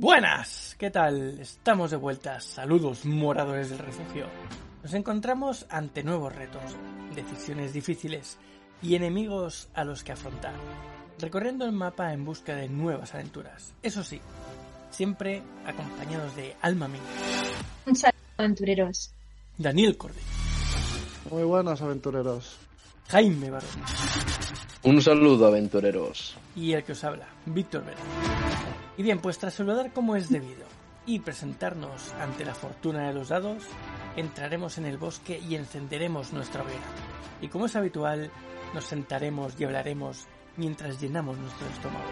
Buenas, ¿qué tal? Estamos de vuelta. Saludos, moradores del refugio. Nos encontramos ante nuevos retos, decisiones difíciles y enemigos a los que afrontar, recorriendo el mapa en busca de nuevas aventuras. Eso sí, siempre acompañados de Alma Mía. Un saludo, aventureros. Daniel Cordy. Muy buenos, aventureros. Jaime Barón. Un saludo, aventureros. Y el que os habla, Víctor Vera. Y bien, pues tras saludar como es debido y presentarnos ante la fortuna de los dados, entraremos en el bosque y encenderemos nuestra hoguera. Y como es habitual, nos sentaremos y hablaremos mientras llenamos nuestro estómago.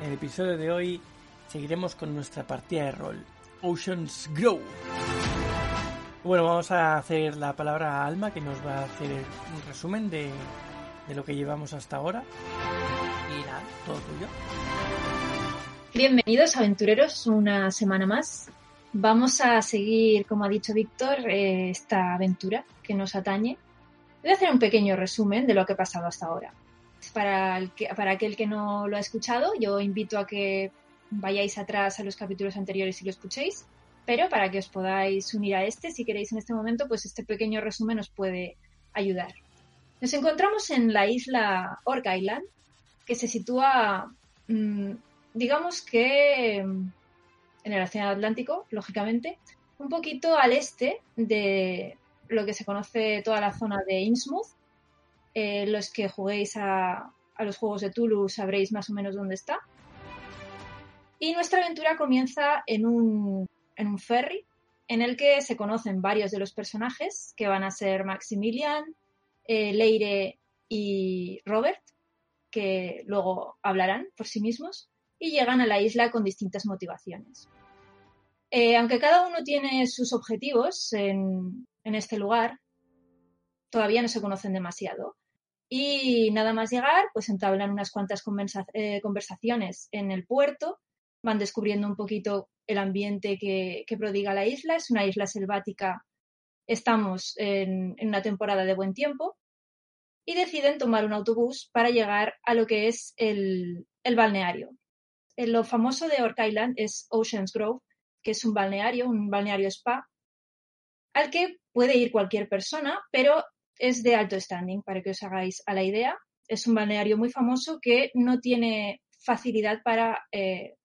En el episodio de hoy seguiremos con nuestra partida de rol, Oceans Grow. Bueno, vamos a hacer la palabra a Alma que nos va a hacer un resumen de, de lo que llevamos hasta ahora. Y todo tuyo. Bienvenidos aventureros, una semana más. Vamos a seguir, como ha dicho Víctor, eh, esta aventura que nos atañe. Voy a hacer un pequeño resumen de lo que ha pasado hasta ahora. Para, el que, para aquel que no lo ha escuchado, yo invito a que vayáis atrás a los capítulos anteriores y lo escuchéis, pero para que os podáis unir a este, si queréis en este momento, pues este pequeño resumen os puede ayudar. Nos encontramos en la isla Orc Island, que se sitúa mmm, digamos que en el Océano Atlántico, lógicamente, un poquito al este de lo que se conoce toda la zona de Innsmouth. Eh, los que juguéis a, los juegos de Tulu sabréis más o menos dónde está. Y nuestra aventura comienza en un ferry en el que se conocen varios de los personajes que van a ser Maximilian, eh, Leire y Robert, que luego hablarán por sí mismos y llegan a la isla con distintas motivaciones. Eh, aunque cada uno tiene sus objetivos en, este lugar, todavía no se conocen demasiado. Y nada más llegar, pues entablan unas cuantas eh, conversaciones en el puerto, van descubriendo un poquito el ambiente que, prodiga la isla. Es una isla selvática, estamos en, en una temporada de buen tiempo y deciden tomar un autobús para llegar a lo que es el, el balneario, lo famoso de Orc Island es Oceans Grove, que es un balneario, un balneario spa, al que puede ir cualquier persona, pero es de alto standing, para que os hagáis a la idea. Es un balneario muy famoso que no tiene facilidad para, eh,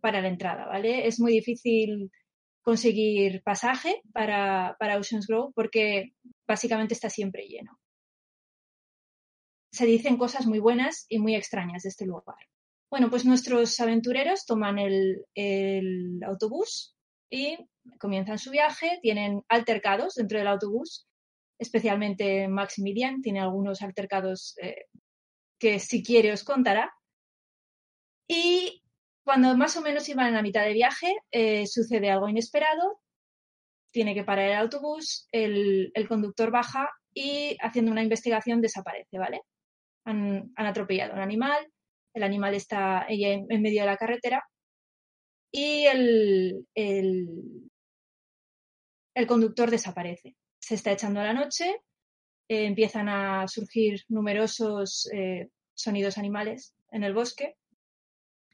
para la entrada, ¿vale? Es muy difícil conseguir pasaje para, para Oceans Grove porque básicamente está siempre lleno. Se dicen cosas muy buenas y muy extrañas de este lugar. Bueno, pues nuestros aventureros toman el, el, autobús y comienzan su viaje, tienen altercados dentro del autobús, especialmente Maximilian tiene algunos altercados eh, que si quiere os contará. Y cuando más o menos iban a la mitad de viaje, eh, sucede algo inesperado, tiene que parar el autobús, el, conductor baja y haciendo una investigación desaparece, ¿vale? Han, atropellado a un animal, el animal está en, en medio de la carretera y el, el, conductor desaparece. Se está echando la noche, eh, empiezan a surgir numerosos eh, sonidos animales en el bosque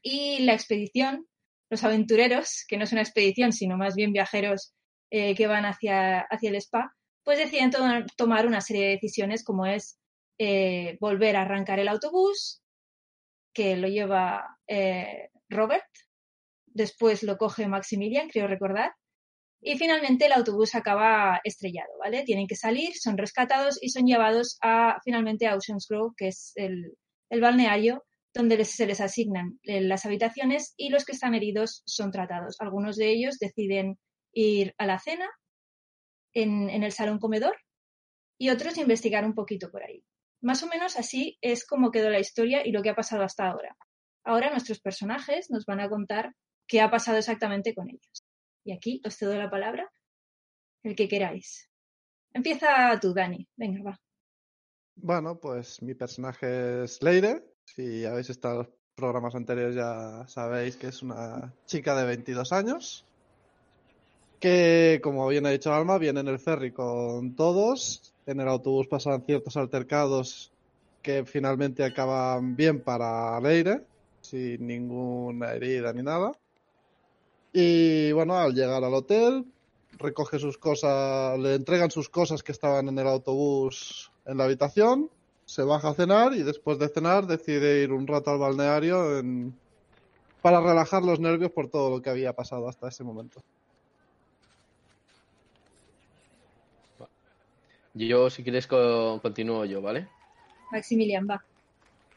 y la expedición, los aventureros, que no es una expedición, sino más bien viajeros eh, que van hacia, hacia el spa, pues deciden to tomar una serie de decisiones como es eh, volver a arrancar el autobús, que lo lleva eh, Robert, después lo coge Maximilian, creo recordar, y finalmente el autobús acaba estrellado, ¿vale? Tienen que salir, son rescatados y son llevados a finalmente a Oceans Grove, que es el, el balneario donde se les asignan eh, las habitaciones y los que están heridos son tratados. Algunos de ellos deciden ir a la cena en, en el salón comedor y otros investigar un poquito por ahí. Más o menos así es como quedó la historia y lo que ha pasado hasta ahora. ahora nuestros personajes nos van a contar qué ha pasado exactamente con ellos. Y aquí os cedo la palabra, el que queráis. Empieza tú, Dani. Venga, va. Bueno, pues mi personaje es Leire. Si habéis estado en los programas anteriores ya sabéis que es una chica de 22 años. Que, como bien ha dicho Alma, viene en el ferry con todos. En el autobús pasan ciertos altercados que finalmente acaban bien para Leire, sin ninguna herida ni nada. Y bueno, al llegar al hotel, recoge sus cosas, le entregan sus cosas que estaban en el autobús en la habitación, se baja a cenar y después de cenar decide ir un rato al balneario en- para relajar los nervios por todo lo que había pasado hasta ese momento. Yo, si quieres, co- continúo yo, ¿vale? Maximilian, va.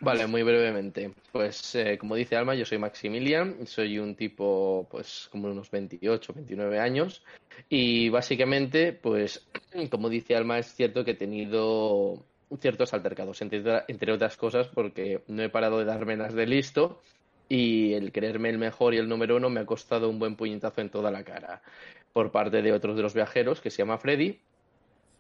Vale, muy brevemente. Pues eh, como dice Alma, yo soy Maximilian, soy un tipo pues como unos 28, 29 años y básicamente pues como dice Alma es cierto que he tenido ciertos altercados, entre, entre otras cosas porque no he parado de darme las de listo y el creerme el mejor y el número uno me ha costado un buen puñetazo en toda la cara por parte de otros de los viajeros que se llama Freddy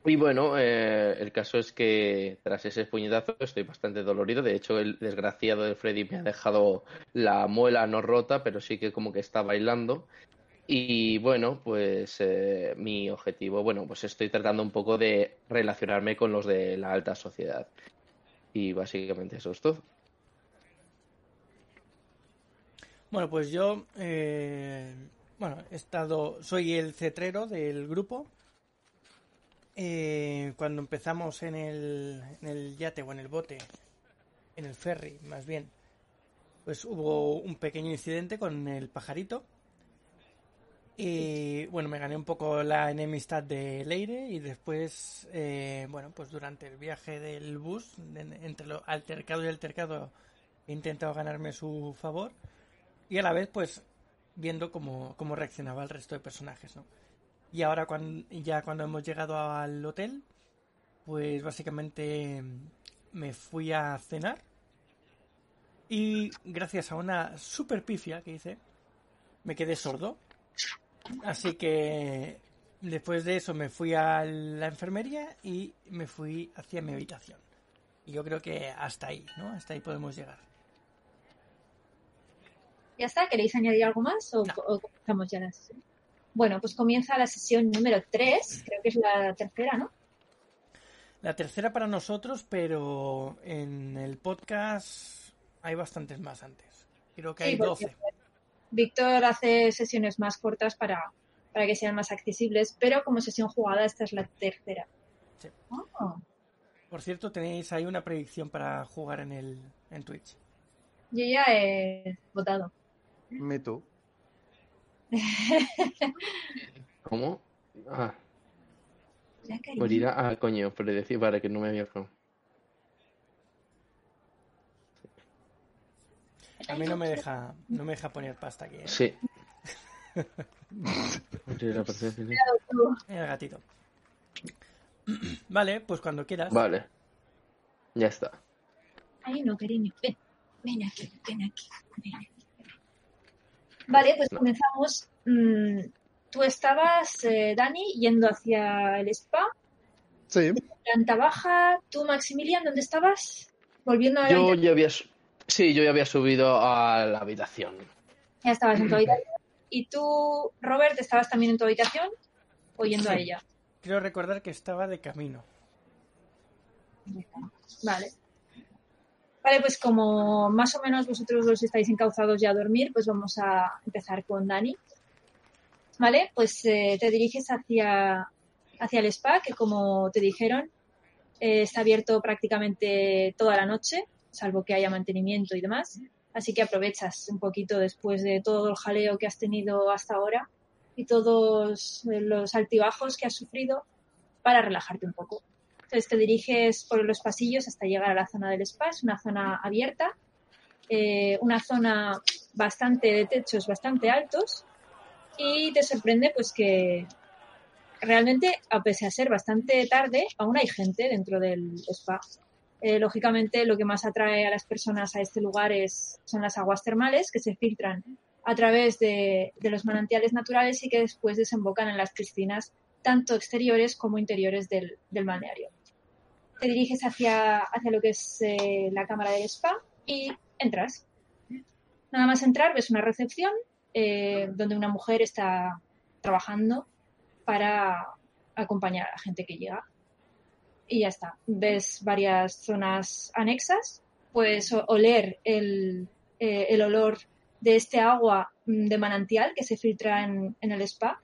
y bueno, eh, el caso es que tras ese puñetazo estoy bastante dolorido. De hecho, el desgraciado de Freddy me ha dejado la muela no rota, pero sí que como que está bailando. Y bueno, pues eh, mi objetivo, bueno, pues estoy tratando un poco de relacionarme con los de la alta sociedad. Y básicamente eso es todo. Bueno, pues yo, eh, bueno, he estado, soy el cetrero del grupo. Eh, cuando empezamos en el, en el yate o en el bote, en el ferry, más bien, pues hubo un pequeño incidente con el pajarito. Y bueno, me gané un poco la enemistad de Leire y después, eh, bueno, pues durante el viaje del bus, en- entre lo altercado y altercado, he intentado ganarme su favor y a la vez, pues, viendo cómo, cómo reaccionaba el resto de personajes, ¿no? Y ahora, cuando, ya cuando hemos llegado al hotel, pues básicamente me fui a cenar y gracias a una super pifia que hice, me quedé sordo. Así que después de eso me fui a la enfermería y me fui hacia mi habitación. Y yo creo que hasta ahí, ¿no? Hasta ahí podemos llegar. ¿Ya está? ¿Queréis añadir algo más o, No. o comenzamos ya la sesión? Bueno, pues comienza la sesión número 3, creo que es la tercera, ¿no? La tercera para nosotros, pero en el podcast hay bastantes más antes. Creo que Sí, hay porque 12. Víctor hace sesiones más cortas para, para que sean más accesibles, pero como sesión jugada esta es la tercera. Sí. Oh, Por cierto, tenéis ahí una predicción para jugar en el en Twitch. yo ya he votado. Me too. ¿Cómo? Ah, morirá. Ah, coño, pero decir, vale, que no me había A mí no me deja no me deja poner pasta aquí. ¿eh? Sí. El gatito. Vale, pues cuando quieras. Vale. Ya está. Ay, no, cariño. Ven, ven aquí, ven aquí. ven aquí. Vale, pues comenzamos. Mm, tú estabas, eh, Dani, yendo hacia el spa, Sí, planta baja. Tú, Maximilian, ¿dónde estabas? Volviendo a la Yo ya había... Sí, yo ya había subido a la habitación. Ya estabas en tu habitación. ¿Y tú, Robert, estabas también en tu habitación o yendo a ella? Quiero recordar que estaba de camino. Vale. Vale, pues como más o menos vosotros dos estáis encauzados ya a dormir, pues vamos a empezar con Dani. Vale, pues eh, te diriges hacia, hacia el spa, que como te dijeron, eh, está abierto prácticamente toda la noche, salvo que haya mantenimiento y demás. Así que aprovechas un poquito después de todo el jaleo que has tenido hasta ahora y todos eh, los altibajos que has sufrido para relajarte un poco. Entonces te diriges por los pasillos hasta llegar a la zona del spa. Es una zona abierta, eh, una zona bastante de techos bastante altos y te sorprende pues que realmente, a pesar de ser bastante tarde, aún hay gente dentro del spa. Eh, lógicamente, lo que más atrae a las personas a este lugar es, son las aguas termales que se filtran a través de, de los manantiales naturales y que después desembocan en las piscinas, tanto exteriores como interiores del, del balneario. Te diriges hacia, hacia lo que es eh, la cámara del spa y entras. Nada más entrar, ves una recepción eh, donde una mujer está trabajando para acompañar a la gente que llega. Y ya está. Ves varias zonas anexas. Puedes oler el, eh, el olor de este agua mm, de manantial que se filtra en, en el spa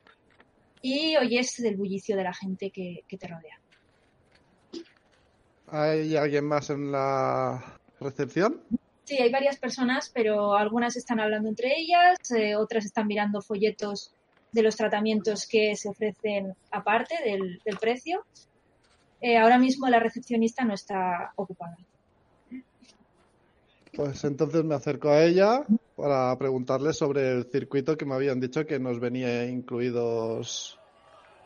y oyes el bullicio de la gente que, que te rodea. ¿Hay alguien más en la recepción? Sí, hay varias personas, pero algunas están hablando entre ellas, eh, otras están mirando folletos de los tratamientos que se ofrecen aparte del, del precio. Eh, ahora mismo la recepcionista no está ocupada. Pues entonces me acerco a ella para preguntarle sobre el circuito que me habían dicho que nos venía incluidos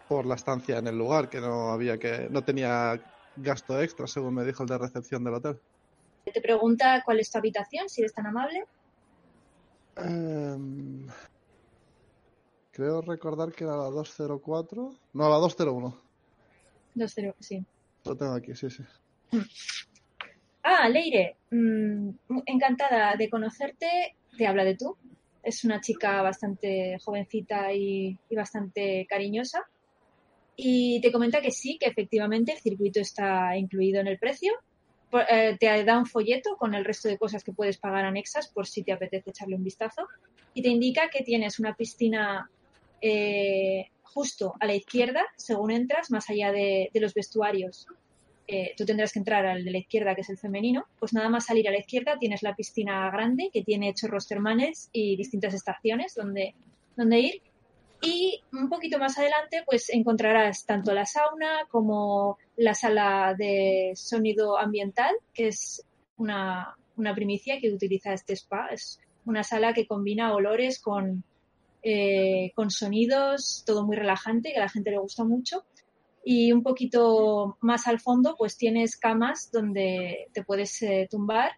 por la estancia en el lugar, que no había que, no tenía gasto extra, según me dijo el de recepción del hotel. Te pregunta cuál es tu habitación, si eres tan amable. Em, creo recordar que era la 204. No, la 201. 2-0, sí. Lo tengo aquí, sí, sí. Ah, Leire, mm, encantada de conocerte. Te habla de tú. Es una chica bastante jovencita y, y bastante cariñosa. Y te comenta que sí, que efectivamente el circuito está incluido en el precio. Por- eh, te da un folleto con el resto de cosas que puedes pagar anexas por si te apetece echarle un vistazo. Y te indica que tienes una piscina eh, justo a la izquierda, según entras, más allá de, los vestuarios eh, tú tendrás que entrar al de la izquierda, que es el femenino, pues nada más salir a la izquierda tienes la piscina grande que tiene chorros termales y distintas estaciones donde, donde ir. Y un poquito más adelante, pues encontrarás tanto la sauna como la sala de sonido ambiental, que es una, una primicia que utiliza este spa. Es una sala que combina olores con, eh, con sonidos, todo muy relajante, que a la gente le gusta mucho y un poquito más al fondo pues tienes camas donde te puedes eh, tumbar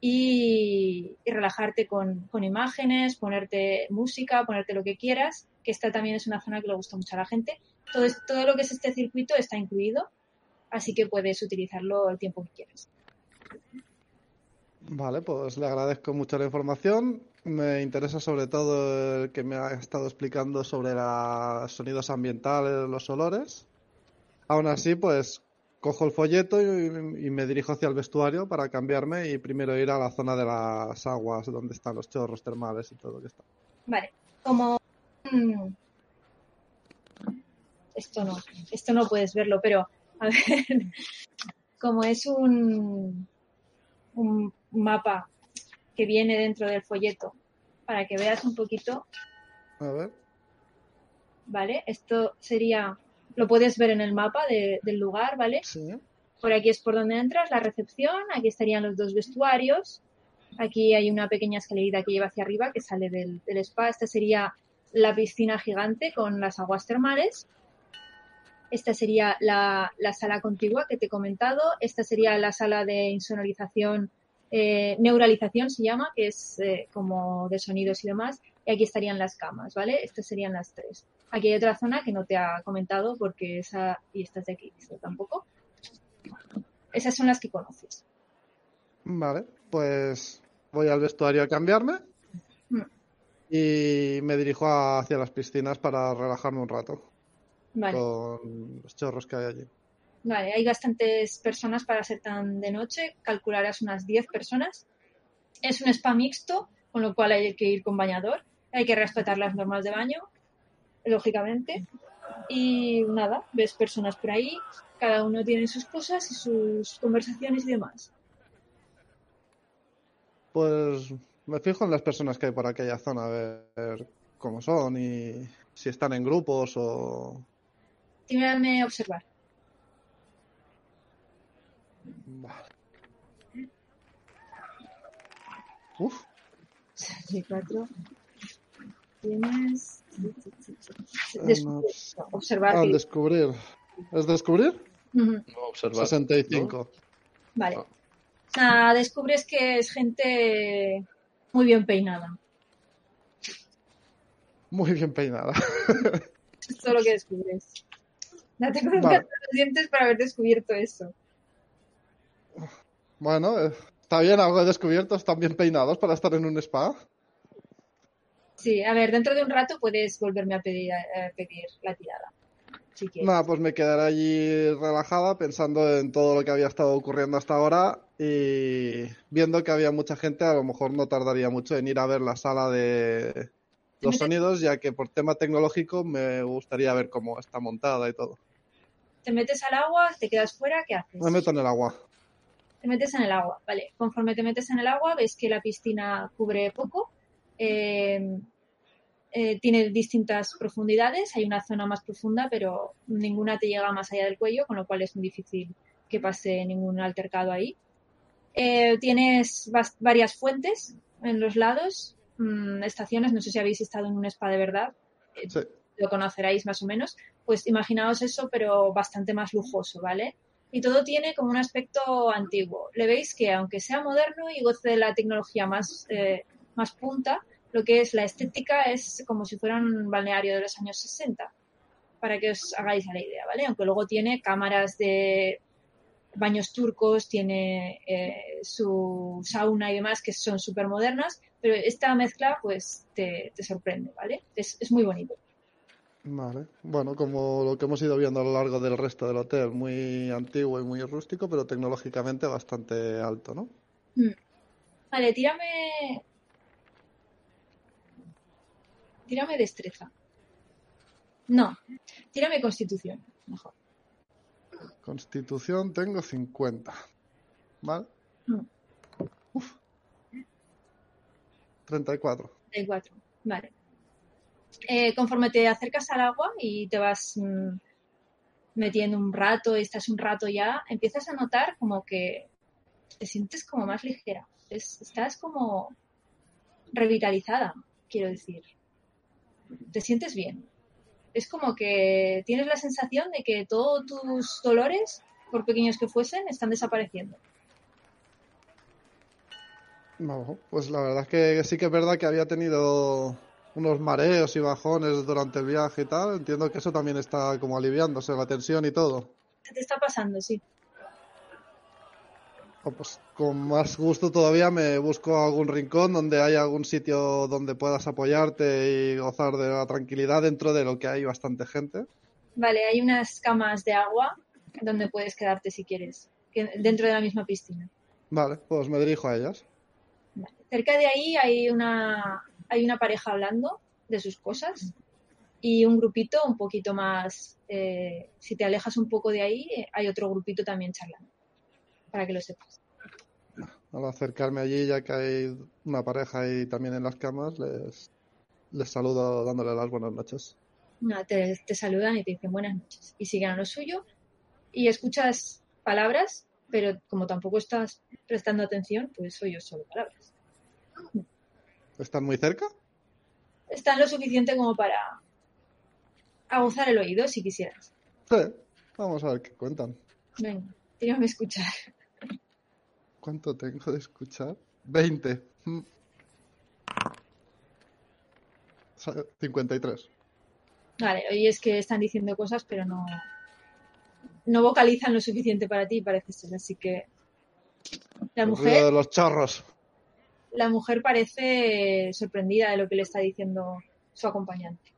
y, y relajarte con, con imágenes, ponerte música, ponerte lo que quieras, que esta también es una zona que le gusta mucho a la gente. Todo, todo lo que es este circuito está incluido, así que puedes utilizarlo el tiempo que quieras. Vale, pues le agradezco mucho la información. Me interesa sobre todo el que me ha estado explicando sobre los sonidos ambientales, los olores. Aún así, pues cojo el folleto y, y me dirijo hacia el vestuario para cambiarme y primero ir a la zona de las aguas donde están los chorros termales y todo lo que está. Vale, como... mm, Esto no, esto no puedes verlo, pero a ver, como es un, un mapa que viene dentro del folleto, para que veas un poquito, A ver. ¿vale? Esto sería, lo puedes ver en el mapa de- del lugar, ¿vale? Sí. Por aquí es por donde entras, la recepción, aquí estarían los dos vestuarios, aquí hay una pequeña escalerita que lleva hacia arriba que sale del, del spa, esta sería la piscina gigante con las aguas termales, esta sería la, la sala contigua que te he comentado, esta sería la sala de insonorización, eh, neuralización se llama, que es eh, como de sonidos y demás, y aquí estarían las camas, ¿vale? Estas serían las tres. Aquí hay otra zona que no te ha comentado porque esa, y esta es de aquí, esta tampoco. Esas son las que conoces. Vale, pues voy al vestuario a cambiarme Mm. y me dirijo hacia las piscinas para relajarme un rato Vale, con los chorros que hay allí. Vale, hay bastantes personas para ser tan de noche, calcularás unas 10 personas. Es un spa mixto, con lo cual hay que ir con bañador, hay que respetar las normas de baño, lógicamente. Y nada, ves personas por ahí, cada uno tiene sus cosas y sus conversaciones y demás. Pues me fijo en las personas que hay por aquella zona, a ver cómo son y si están en grupos o... Tírame a observar. Vale. Uf, 64. Tienes. Ah, Descubrir, no. observar. Ah, que- descubrir. ¿Es descubrir? No observar. 65. Vale. Ah. Nada, descubres que es gente muy bien peinada. Muy bien peinada. Es todo lo que descubres. Date con un Vale. los dientes para haber descubierto eso. Bueno, eh, está bien, algo descubierto. Están bien peinados para estar en un spa. Sí, a ver, dentro de un rato puedes volverme a pedir, a pedir la tirada. Si quieres. Nada, pues me quedaré allí relajada pensando en todo lo que había estado ocurriendo hasta ahora y viendo que había mucha gente, a lo mejor no tardaría mucho en ir a ver la sala de los sonidos, ya que por tema tecnológico me gustaría ver cómo está montada y todo. Te metes al agua, te quedas fuera, ¿qué haces? Me meto en el agua. Te metes en el agua, vale. Conforme te metes en el agua, ves que la piscina cubre poco. eh, eh, tiene distintas profundidades. Hay una zona más profunda, pero ninguna te llega más allá del cuello, con lo cual es muy difícil que pase ningún altercado ahí. Eh, tienes varias fuentes en los lados, mm, estaciones. No sé si habéis estado en un spa de verdad. Sí. lo conoceráis más o menos, pues imaginaos eso, pero bastante más lujoso, ¿vale? Y todo tiene como un aspecto antiguo. Le veis que aunque sea moderno y goce de la tecnología más, eh, más punta, lo que es la estética es como si fuera un balneario de los años 60, para que os hagáis la idea, ¿vale? Aunque luego tiene cámaras de baños turcos, tiene eh, su sauna y demás que son súper modernas, pero esta mezcla pues te, te sorprende, ¿vale? Es, es muy bonito. Vale. Bueno, como lo que hemos ido viendo a lo largo del resto del hotel, muy antiguo y muy rústico, pero tecnológicamente bastante alto, ¿no? Vale, tírame. Tírame destreza. No, tírame constitución, mejor. Constitución tengo 50. ¿Vale? Mm. Uf. 34. 34. Vale. Eh, conforme te acercas al agua y te vas mm, metiendo un rato, estás un rato ya, empiezas a notar como que te sientes como más ligera. Es- estás como revitalizada, quiero decir. Te sientes bien. Es como que tienes la sensación de que todos tus dolores, por pequeños que fuesen, están desapareciendo. No, pues la verdad es que sí que es verdad que había tenido unos mareos y bajones durante el viaje y tal. Entiendo que eso también está como aliviándose, la tensión y todo. ¿Qué te está pasando? Sí. Oh, pues con más gusto todavía me busco algún rincón donde haya algún sitio donde puedas apoyarte y gozar de la tranquilidad dentro de lo que hay bastante gente. Vale, hay unas camas de agua donde puedes quedarte si quieres, dentro de la misma piscina. Vale, pues me dirijo a ellas. Vale. Cerca de ahí hay una, hay una pareja hablando de sus cosas y un grupito un poquito más, eh, si te alejas un poco de ahí, eh, hay otro grupito también charlando, para que lo sepas. Al acercarme allí, ya que hay una pareja ahí también en las camas, les, les saludo dándole las buenas noches. Nada, te, te saludan y te dicen buenas noches y siguen a lo suyo y escuchas palabras, pero como tampoco estás prestando atención, pues oyes solo palabras. ¿Están muy cerca? Están lo suficiente como para aguzar el oído si quisieras. Sí. Vamos a ver qué cuentan. Venga, tírame a escuchar. ¿Cuánto tengo de escuchar? 20. Mm. Sa- 53. Vale, hoy es que están diciendo cosas, pero no, no vocalizan lo suficiente para ti, parece ser. Así que la El ruido mujer, de los chorros. La mujer parece sorprendida de lo que le está diciendo su acompañante.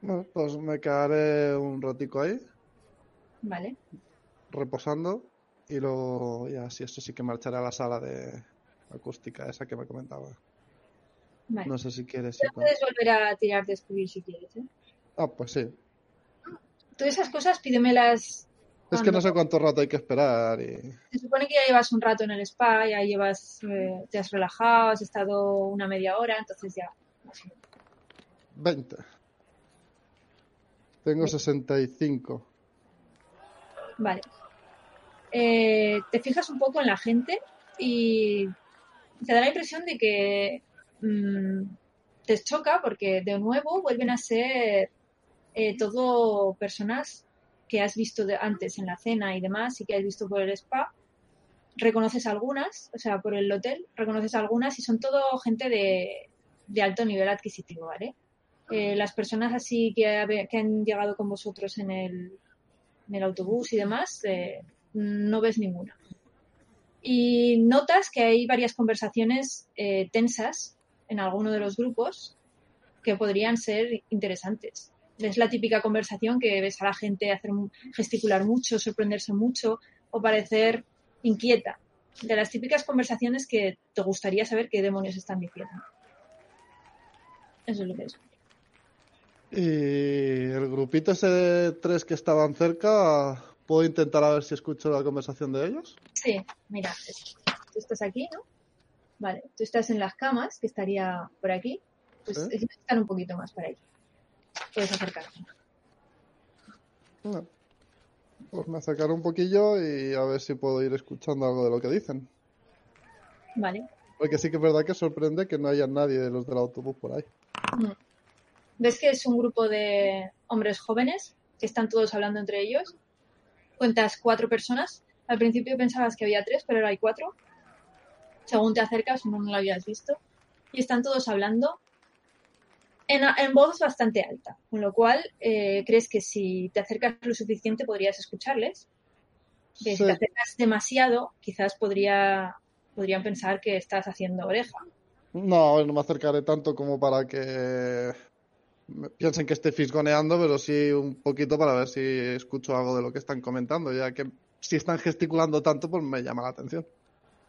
Bueno, pues me quedaré un ratico ahí, Vale, reposando, y luego ya, si eso sí que marcharé a la sala de acústica, esa que me comentaba. vale. No sé si quieres con- puedes volver a tirar de escribir si quieres. ¿eh? Ah, pues sí. Todas esas cosas pídemelas. Es que no sé cuánto rato hay que esperar y... Se supone que ya llevas un rato en el spa, ya llevas, eh, te has relajado, has estado una media hora, entonces ya. más o menos. 20. Tengo 65. Vale. Eh, te fijas un poco en la gente y te da la impresión de que mm, te choca porque de nuevo vuelven a ser eh, todo personas que has visto de antes en la cena y demás y que has visto por el spa, reconoces algunas, o sea, por el hotel, reconoces algunas y son todo gente de, de alto nivel adquisitivo, ¿vale? Eh, las personas así que, que, han llegado con vosotros en el, en el autobús y demás, eh, no ves ninguna. Y notas que hay varias conversaciones eh, tensas en alguno de los grupos que podrían ser interesantes. Es la típica conversación que ves a la gente hacer gesticular mucho, sorprenderse mucho o parecer inquieta. De las típicas conversaciones que te gustaría saber qué demonios están diciendo. Eso es lo que es. Y el grupito ese de tres que estaban cerca, ¿puedo intentar a ver si escucho la conversación de ellos? Sí, mira, tú estás aquí, ¿no? Vale, tú estás en las camas, que estaría por aquí. Pues están un poquito más para ahí. Puedes acercarte. pues me acercaré un poquillo y a ver si puedo ir escuchando algo de lo que dicen. Vale. Porque sí que es verdad que sorprende que no haya nadie de los del autobús por ahí. Ves que es un grupo de hombres jóvenes que están todos hablando entre ellos. Cuentas cuatro personas. Al principio pensabas que había tres, pero ahora hay cuatro. Según te acercas, no, lo habías visto. Y están todos hablando en, voz bastante alta, con lo cual eh, crees que si te acercas lo suficiente podrías escucharles. Si te acercas demasiado, quizás podría, podrían pensar que estás haciendo oreja. No, no me acercaré tanto como para que piensen que esté fisgoneando, pero sí un poquito para ver si escucho algo de lo que están comentando, ya que si están gesticulando tanto, pues me llama la atención.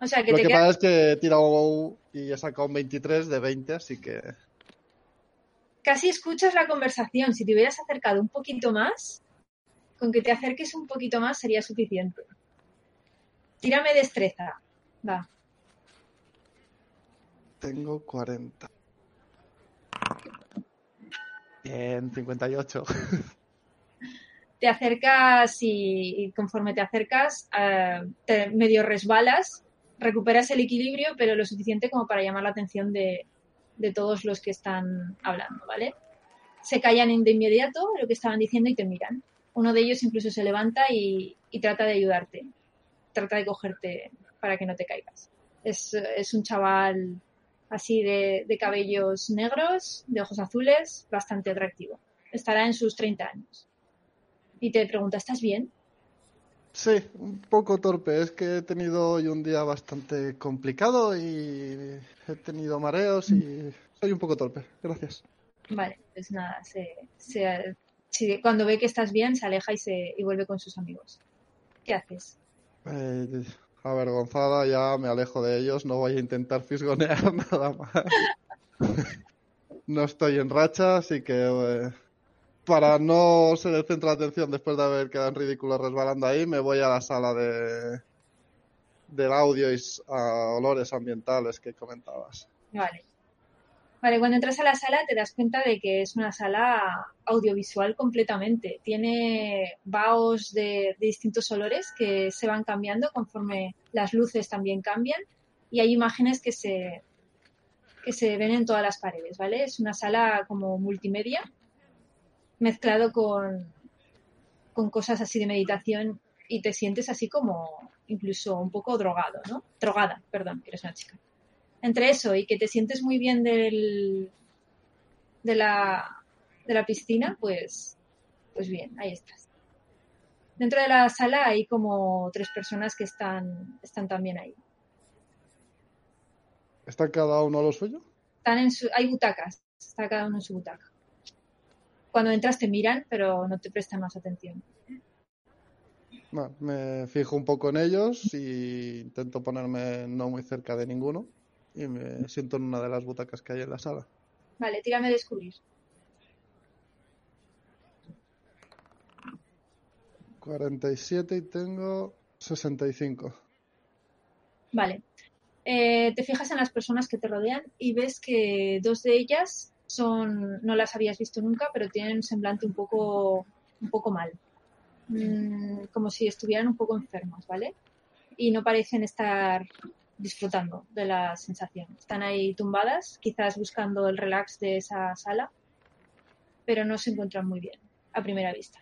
O sea, que lo que pasa es que he tirado y he sacado un 23 de 20, así que... Casi escuchas la conversación. Si te hubieras acercado un poquito más, con que te acerques un poquito más sería suficiente. Tírame destreza. Va. Tengo 40. En 58. Te acercas y, conforme te acercas, eh, te medio resbalas, recuperas el equilibrio, pero lo suficiente como para llamar la atención de, todos los que están hablando, ¿vale? Se callan de inmediato lo que estaban diciendo y te miran. Uno de ellos incluso se levanta y, trata de ayudarte, trata de cogerte para que no te caigas. Es, es un chaval así de, cabellos negros, de ojos azules, bastante atractivo. Estará en sus 30 años. Y te pregunta, ¿estás bien? Sí, un poco torpe. Es que he tenido hoy un día bastante complicado y he tenido mareos y soy un poco torpe. Gracias. Vale, pues nada, se, cuando ve que estás bien se aleja y, se, y vuelve con sus amigos. ¿Qué haces? Eh, avergonzada, ya me alejo de ellos, no voy a intentar fisgonear nada más. no estoy en racha, así que eh, para no ser el centro de atención después de haber quedado en ridículo resbalando ahí, me voy a la sala de del audio y olores ambientales que comentabas. Vale. Vale, cuando entras a la sala te das cuenta de que es una sala audiovisual completamente. Tiene vaos de, distintos olores que se van cambiando conforme las luces también cambian y hay imágenes que se, que se ven en todas las paredes, ¿vale? Es una sala como multimedia mezclado con, con cosas así de meditación y te sientes así como incluso un poco drogado, ¿no? Drogada, perdón, que eres una chica entre eso y que te sientes muy bien del, de, la, de la piscina, pues, pues bien, ahí estás. Dentro de la sala hay como tres personas que están, están también ahí. ¿Está cada uno a lo suyo? Están en su, hay butacas, está cada uno en su butaca. Cuando entras te miran, pero no te prestan más atención. me fijo un poco en ellos y intento ponerme no muy cerca de ninguno y me siento en una de las butacas que hay en la sala. Vale, tírame a descubrir. 47 y tengo 65. Vale. Eh, te fijas en las personas que te rodean y ves que dos de ellas son, no las habías visto nunca, pero tienen un semblante un poco, un poco mal. Mm, como si estuvieran un poco enfermos, ¿vale? Y no parecen estar disfrutando de la sensación. Están ahí tumbadas, quizás buscando el relax de esa sala, pero no se encuentran muy bien a primera vista.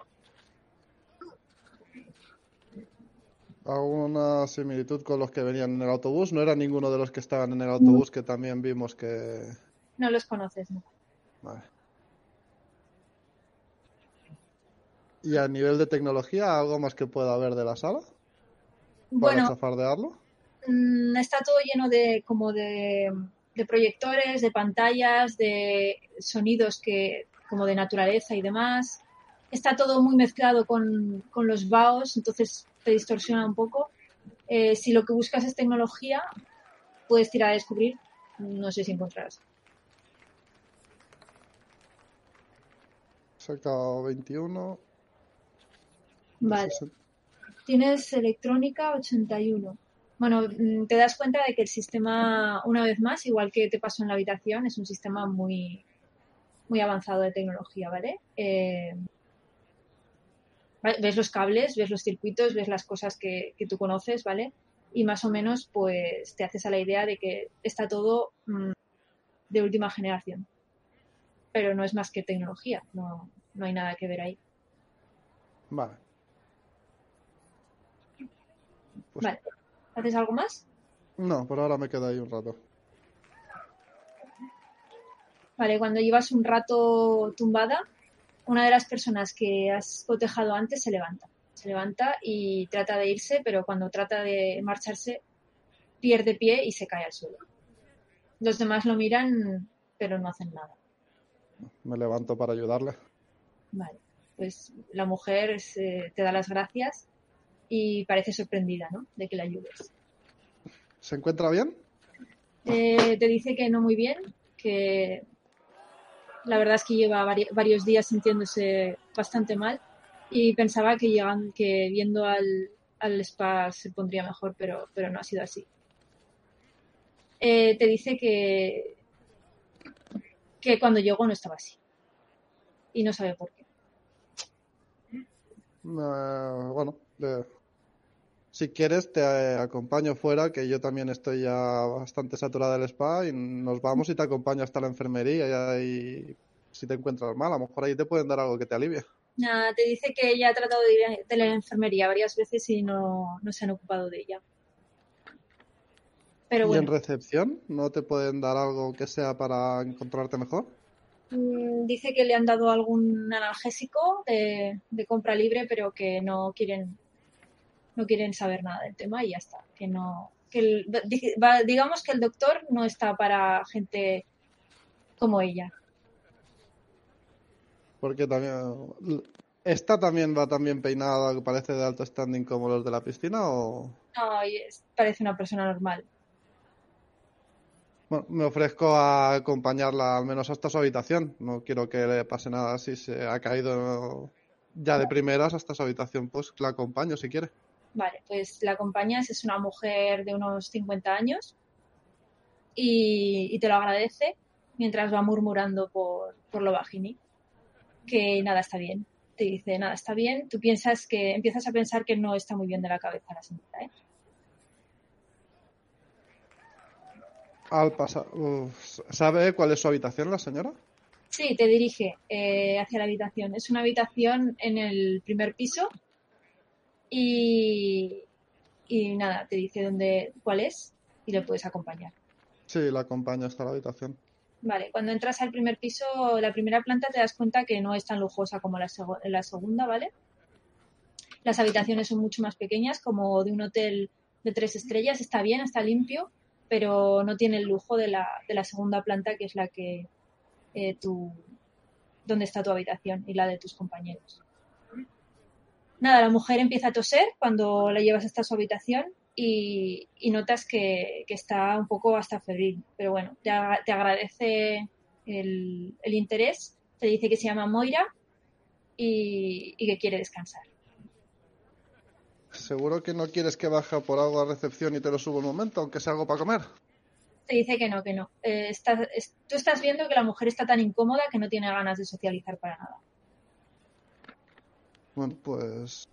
¿Alguna similitud con los que venían en el autobús? No era ninguno de los que estaban en el autobús que también vimos que... No los conoces, ¿no? Vale. ¿Y a nivel de tecnología, algo más que pueda haber de la sala? ¿Para Bueno, chafardearlo? mm, está todo lleno de como de, de proyectores, de pantallas, de sonidos que como de naturaleza y demás. Está todo muy mezclado con, con los baos, entonces te distorsiona un poco. Eh, si lo que buscas es tecnología, puedes tirar a descubrir. No sé si encontrarás. Sacado 21. Vale. 60. Tienes electrónica 81. Bueno, mm, te das cuenta de que el sistema, una vez más, igual que te pasó en la habitación, es un sistema muy, muy avanzado de tecnología, ¿vale? Eh, ves los cables, ves los circuitos, ves las cosas que, que tú conoces, ¿vale? Y más o menos, pues, te haces a la idea de que está todo mm, de última generación. Pero no es más que tecnología, no, no hay nada que ver ahí. Vale. Pues Vale. ¿Haces algo más? no, por ahora me quedo ahí un rato. Vale, cuando llevas un rato tumbada, una de las personas que has cotejado antes se levanta. Se levanta y trata de irse, pero cuando trata de marcharse, pierde pie y se cae al suelo. Los demás lo miran, pero no hacen nada. Me levanto para ayudarle. Vale, pues la mujer se- te da las gracias y parece sorprendida, ¿no? De que la ayudes. ¿Se encuentra bien? Eh, te dice que no muy bien, que la verdad es que lleva vari- varios días sintiéndose bastante mal y pensaba que llegan, que viendo al, al spa se pondría mejor, pero, pero no ha sido así. Eh, te dice que, que cuando llegó no estaba así y no sabe por qué. Eh, bueno, si quieres te eh, acompaño fuera, que yo también estoy ya bastante saturada del spa y nos vamos y te acompaño hasta la enfermería y ahí, si te encuentras mal, a lo mejor ahí te pueden dar algo que te alivie. Nada, te dice que ella ha tratado de ir a- de la enfermería varias veces y no, no se han ocupado de ella. Pero ¿Y en bueno. recepción no te pueden dar algo que sea para encontrarte mejor? Mm, Dice que le han dado algún analgésico de, de compra libre, pero que no quieren no quieren saber nada del tema y ya está. Que no, que el- digamos que el doctor no está para gente como ella. Porque también... ¿Esta también va también peinada, que parece de alto standing como los de la piscina o...? No, parece una persona normal. Bueno, me ofrezco a acompañarla al menos hasta su habitación. No quiero que le pase nada si se ha caído ya de primeras hasta su habitación, pues la acompaño si quiere. Vale, pues la acompañas, es una mujer de unos 50 años y, te lo agradece mientras va murmurando por, por lo bajini que nada está bien. Te dice, nada está bien. Tú piensas que, empiezas a pensar que no está muy bien de la cabeza la señora, ¿eh? Al pasar, uf, ¿sabe cuál es su habitación la señora? Sí, te dirige eh, hacia la habitación. Es una habitación en el primer piso y, y nada, te dice dónde, cuál es y le puedes acompañar. Sí, la acompaño hasta la habitación. Vale, cuando entras al primer piso, la primera planta te das cuenta que no es tan lujosa como la, la segunda, ¿vale? Las habitaciones son mucho más pequeñas, como de un hotel de tres estrellas. Está bien, está limpio, pero no tiene el lujo de la, de la segunda planta, que es la que eh, tu, donde está tu habitación y la de tus compañeros. Nada, la mujer empieza a toser cuando la llevas hasta su habitación y, notas que, está un poco hasta febril. Pero bueno, te, te agradece el, el interés, te dice que se llama Moira y que quiere descansar. ¿Seguro que no quieres que baje por algo a recepción y te lo subo un momento, aunque sea algo para comer? Te dice que no, que no. Eh, estás- es- tú estás viendo que la mujer está tan incómoda que no tiene ganas de socializar para nada. Bueno, pues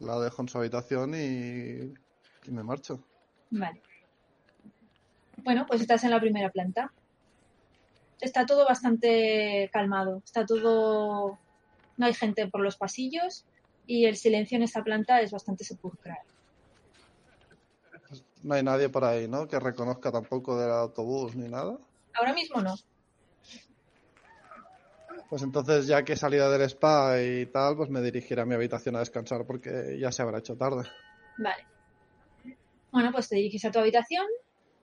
la dejo en su habitación y, y me marcho. Vale. Bueno, pues estás en la primera planta. Está todo bastante calmado. Está todo. No hay gente por los pasillos y el silencio en esta planta es bastante sepulcral. No hay nadie por ahí, ¿no? Que reconozca tampoco del autobús ni nada. Ahora mismo no. Pues entonces, ya que he salido del spa y tal, pues me dirigiré a mi habitación a descansar porque ya se habrá hecho tarde. Vale. Bueno, pues te diriges a tu habitación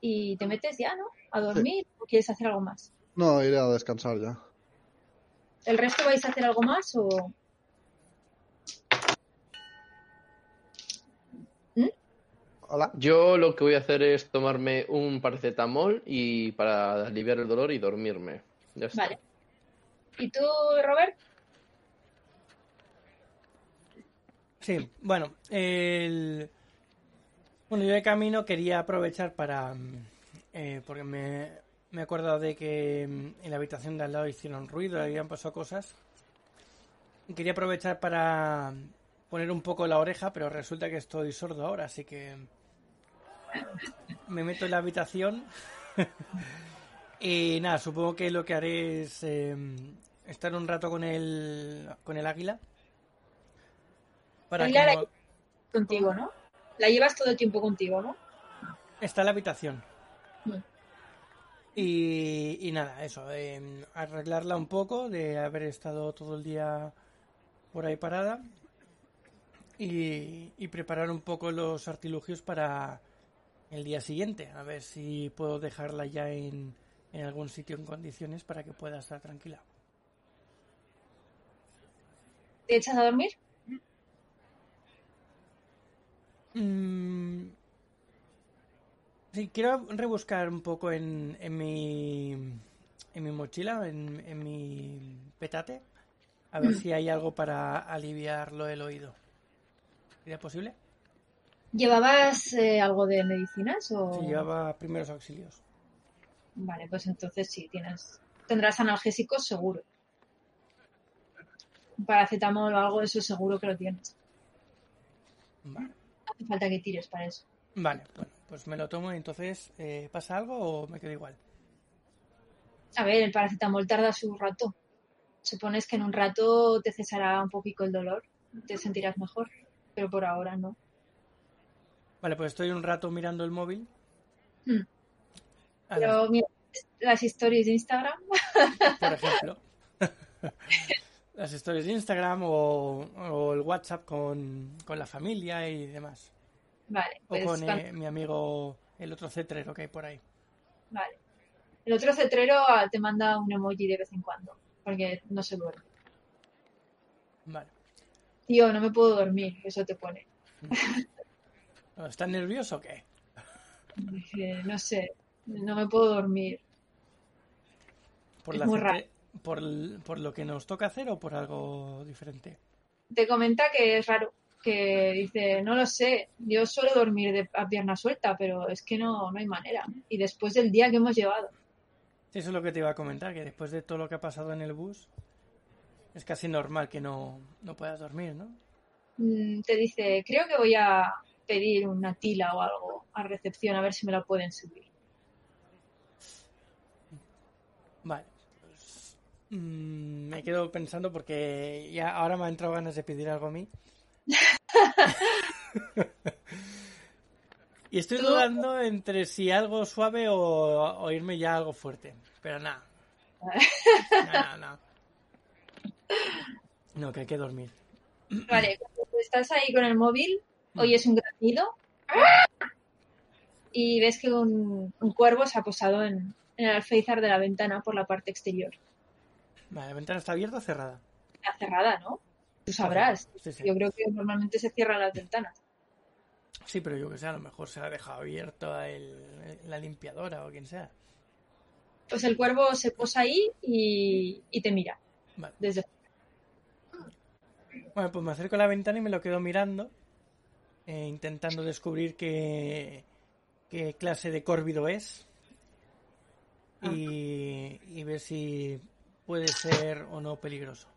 y te metes ya, ¿no? A dormir o quieres hacer algo más. No, iré a descansar ya. ¿El resto vais a hacer algo más o...? Hola. Yo lo que voy a hacer es tomarme un paracetamol y para aliviar el dolor y dormirme. Ya está. Vale. ¿Y tú, Robert? Sí, bueno, el... Bueno, yo de camino quería aprovechar para... mm, eh, porque me, me he acordado de que mm, en la habitación de al lado hicieron ruido, habían pasado cosas. Y quería aprovechar para poner un poco la oreja, pero resulta que estoy sordo ahora, así que me meto en la habitación. y nada, supongo que lo que haré es eh, estar un rato con el, con el águila. Para Águila que la- no- Contigo, ¿no? La llevas todo el tiempo contigo, ¿no? Está en la habitación. Mm. Y, y nada, eso, eh, arreglarla un poco de haber estado todo el día por ahí parada y, y preparar un poco los artilugios para el día siguiente, a ver si puedo dejarla ya en, en algún sitio en condiciones para que pueda estar tranquila. ¿Te echas a dormir? Mm, sí, quiero rebuscar un poco en, en mi en mi mochila, en, en mi petate, a ver si hay algo para aliviarlo el oído. ¿Sería posible? ¿Llevabas eh, algo de medicinas o...? Si llevaba primeros auxilios. Vale, pues entonces sí, tienes... Tendrás analgésicos seguro. Paracetamol o algo eso seguro que lo tienes. Vale, No hace falta que tires para eso. vale bueno, pues me lo tomo y entonces, eh, ¿pasa algo o me quedo igual? A ver, el paracetamol tarda su rato. Supones que en un rato te cesará un poquito el dolor, te sentirás mejor, pero por ahora no. Vale, pues estoy un rato mirando el móvil. Hmm. Pero mira, las stories de Instagram, por ejemplo. Las stories de Instagram o, o el WhatsApp con, con la familia y demás. vale, O pues con cuando- eh, mi amigo, el otro cetrero que hay por ahí. vale. El otro cetrero ah, te manda un emoji de vez en cuando, porque no se duerme. Vale. Tío, no me puedo dormir, eso te pone. ¿Estás nervioso o qué? Dije, no sé, no me puedo dormir. ¿Por, Es la muy raro. por, lo que nos toca hacer o por algo diferente? Te comenta que es raro, que dice, no lo sé, yo suelo dormir de, a pierna suelta, pero es que no, no hay manera. Y después del día que hemos llevado. Sí, eso es lo que te iba a comentar, que después de todo lo que ha pasado en el bus, es casi normal que no, no puedas dormir, ¿no? Mm, te dice, creo que voy a pedir una tila o algo a recepción a ver si me la pueden subir. Vale. Pues, me quedo pensando porque ya ahora me ha entrado ganas de pedir algo a mí. y estoy dudando entre si algo suave o, o irme ya a algo fuerte. Pero nada. No. No, que hay que dormir. Vale, cuando estás ahí con el móvil, oyes un granido y ves que un, un cuervo se ha posado en, en el alféizar de la ventana por la parte exterior. Vale, ¿la ventana está abierta o cerrada? Está cerrada, ¿no? Tú sabrás. Sí, sí. Yo creo que normalmente se cierran las ventanas. Sí, pero yo que sé, a lo mejor se ha dejado abierto el- la limpiadora o quien sea. Pues el cuervo se posa ahí y, y te mira Vale. desde Bueno, pues me acerco a la ventana y me lo quedo mirando, eh, intentando descubrir qué, qué clase de córvido es y, y ver si puede ser o no peligroso.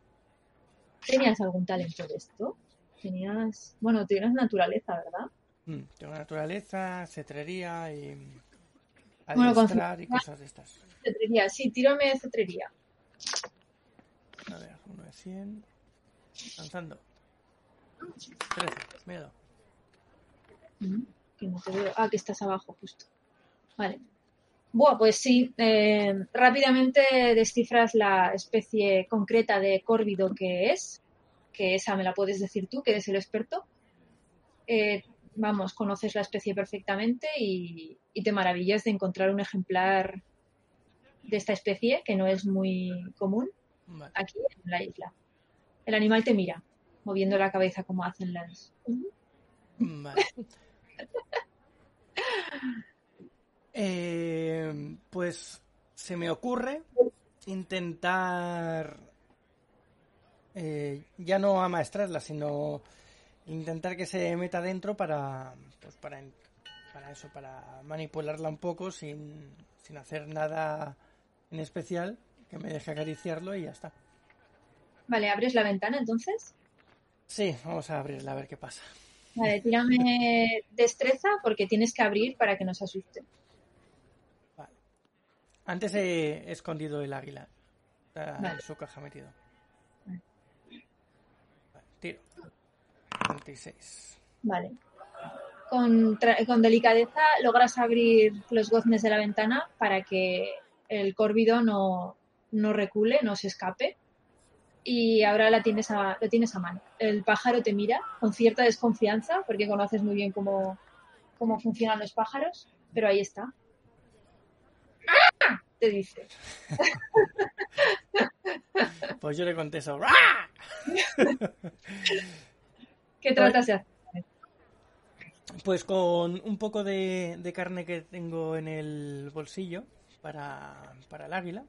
¿Tenías algún talento de esto? Tenías... Bueno, tienes naturaleza, ¿verdad? Mm, tengo naturaleza, cetrería y Bueno, con y cosas de estas. Cetrería, sí, tírame de cetrería. A ver, uno de 100. Lanzando. 13, miedo. Que no te veo. Ah, que estás abajo, justo. Vale. Buah, pues sí. eh, rápidamente descifras la especie concreta de córvido que es. Que esa me la puedes decir tú, que eres el experto. Eh, vamos, conoces la especie perfectamente y, y te maravillas de encontrar un ejemplar de esta especie que no es muy común Vale. aquí en la isla. El animal te mira, moviendo la cabeza como hacen las. Vale. Eh, pues se me ocurre intentar eh, ya no amaestrarla, sino intentar que se meta dentro para, pues para, para eso, para manipularla un poco sin, sin hacer nada en especial, que me deje acariciarlo y ya está. Vale, abres la ventana entonces. Sí, vamos a abrirla a ver qué pasa. Vale, tírame destreza porque tienes que abrir para que no se asuste. Vale. Antes he escondido el águila. Está Vale. en su caja metido. Vale. Vale, tiro. 26. Vale. Con delicadeza logras abrir los goznes de la ventana para que el córvido no, no recule, no se escape. Y ahora la tienes a, lo tienes a mano. El pájaro te mira con cierta desconfianza porque conoces muy bien cómo, cómo funcionan los pájaros, pero ahí está. ¡Ah! Te dice. Pues yo le contesto. ¡Ah! ¿Qué tratas de hacer? Pues con un poco de, de carne que tengo en el bolsillo para, para el águila,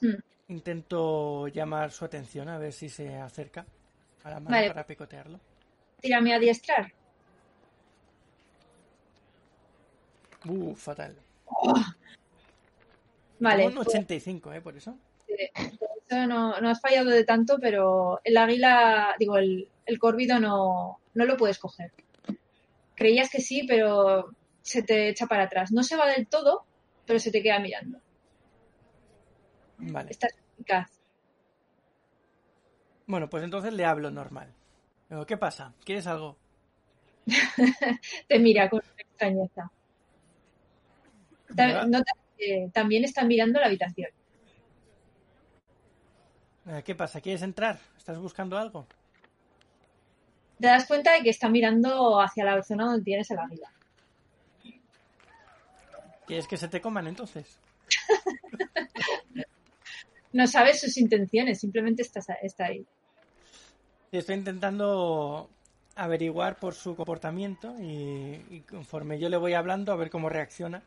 Hmm. Intento llamar su atención a ver si se acerca a la mano Vale. para picotearlo. Tírame a adiestrar. Uh, fatal. Vale. Tengo un 85, ¿eh? Por eso. Eso no, no has fallado de tanto, pero el águila, digo, el, el córvido no, no lo puedes coger. Creías que sí, pero se te echa para atrás. No se va del todo, pero se te queda mirando. Vale. Eficaz. Bueno, pues entonces le hablo normal. ¿qué pasa? ¿Quieres algo? Te mira con extrañeza. También está mirando la habitación. Eh, ¿Qué pasa? ¿Quieres entrar? ¿Estás buscando algo? Te das cuenta de que está mirando hacia la zona donde tienes el águila. ¿Quieres que se te coman entonces? No sabes sus intenciones, simplemente está, está ahí. Estoy intentando averiguar por su comportamiento y, y conforme yo le voy hablando a ver cómo reacciona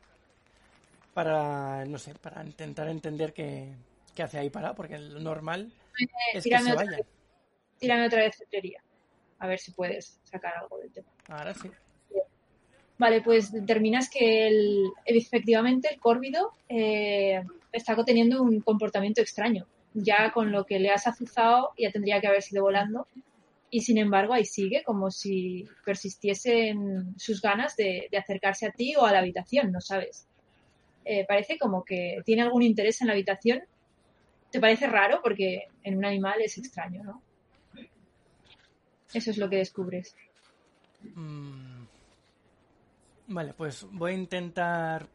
para, no sé, para intentar entender qué, qué hace ahí parado, porque lo normal es que tírame se otra vaya. vez. Tírame otra vez cetrería. A ver si puedes sacar algo del tema. Ahora sí. Vale, pues determinas que el, efectivamente el córvido eh, está teniendo un comportamiento extraño. Ya con lo que le has azuzado ya tendría que haber sido volando. Y sin embargo ahí sigue como si persistiesen sus ganas de, de acercarse a ti o a la habitación, no sabes. Eh, parece como que tiene algún interés en la habitación. Te parece raro porque en un animal es extraño, ¿no? Eso es lo que descubres. Mm. Vale, pues voy a intentar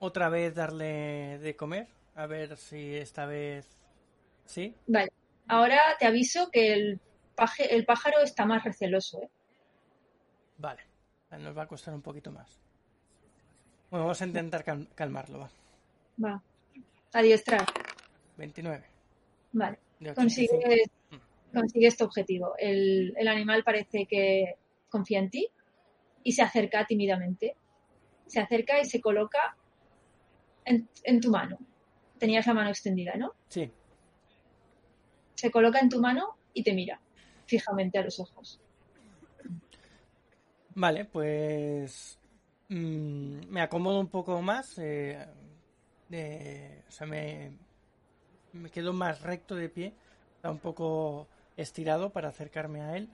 otra vez darle de comer, a ver si esta vez sí. Vale. Ahora te aviso que el, paje- el pájaro está más receloso. ¿eh? Vale, nos va a costar un poquito más. Bueno, vamos a intentar cal- calmarlo, va. Va. Adiestrar. 29 Vale. de 85. Consigues, consigues tu objetivo. El, el animal parece que confía en ti y se acerca tímidamente. Se acerca y se coloca en, en tu mano. Tenías la mano extendida, ¿no? Sí, Se coloca en tu mano y te mira fijamente a los ojos. vale, pues mm, me acomodo un poco más. eh, o sea, me, me quedo más recto de pie, está un poco estirado para acercarme a él.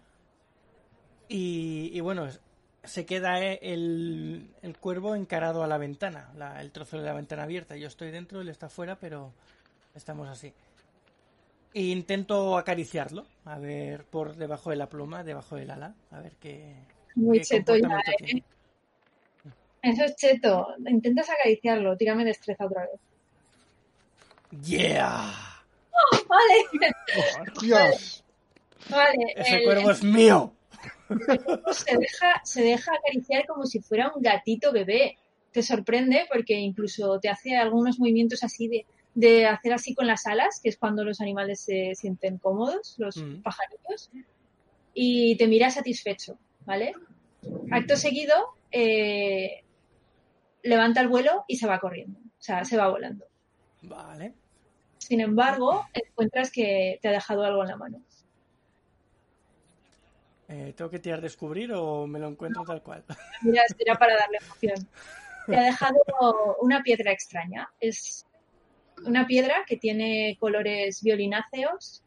Y, y bueno, se queda eh, el, el cuervo encarado a la ventana, la- el trozo de la ventana abierta. Yo estoy dentro, él está fuera, pero estamos así. E intento acariciarlo, a ver por debajo de la pluma, debajo del ala, a ver qué, Muy qué cheto ya, ¿eh? tiene. Eso es cheto. Intentas acariciarlo. Tírame destreza otra vez. ¡Yeah! Vale, Dios. vale. Ese el- cuervo es mío. se deja, se deja acariciar como si fuera un gatito bebé. Te sorprende porque incluso te hace algunos movimientos así de, de hacer así con las alas, que es cuando los animales se sienten cómodos, los Mm. pajaritos, y te mira satisfecho, ¿vale? Acto seguido, eh, levanta el vuelo y se va corriendo, o sea, se va volando. Vale. Sin embargo, encuentras que te ha dejado algo en la mano. Eh, ¿Tengo que tirar descubrir o me lo encuentro tal cual? Mira, era para darle emoción. Te ha dejado una piedra extraña. Es una piedra que tiene colores violináceos.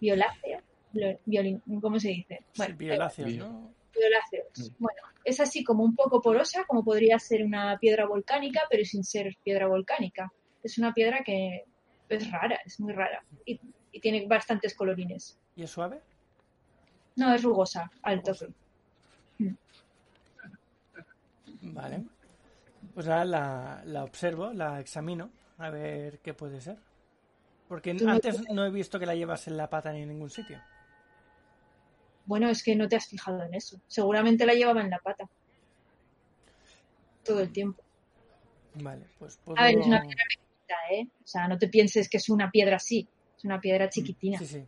Violáceo. Vio- violin- ¿Cómo se dice? Bueno, Sí, violáceos, ¿no? violáceos. Bueno, es así como un poco porosa, como podría ser una piedra volcánica, pero sin ser piedra volcánica. Es una piedra que es rara, es muy rara. Y, y tiene bastantes colorines. ¿Y es suave? No, es rugosa, al toque. Vale. Pues ahora la, la observo, la examino, a ver qué puede ser. Porque no antes no he visto que la llevas en la pata ni en ningún sitio. Bueno, es que no te has fijado en eso. Seguramente la llevaba en la pata. Todo el tiempo. Vale, pues puedo... A ver, es una piedra pequeñita, ¿eh? O sea, no te pienses que es una piedra así. Es una piedra chiquitina. Sí, sí.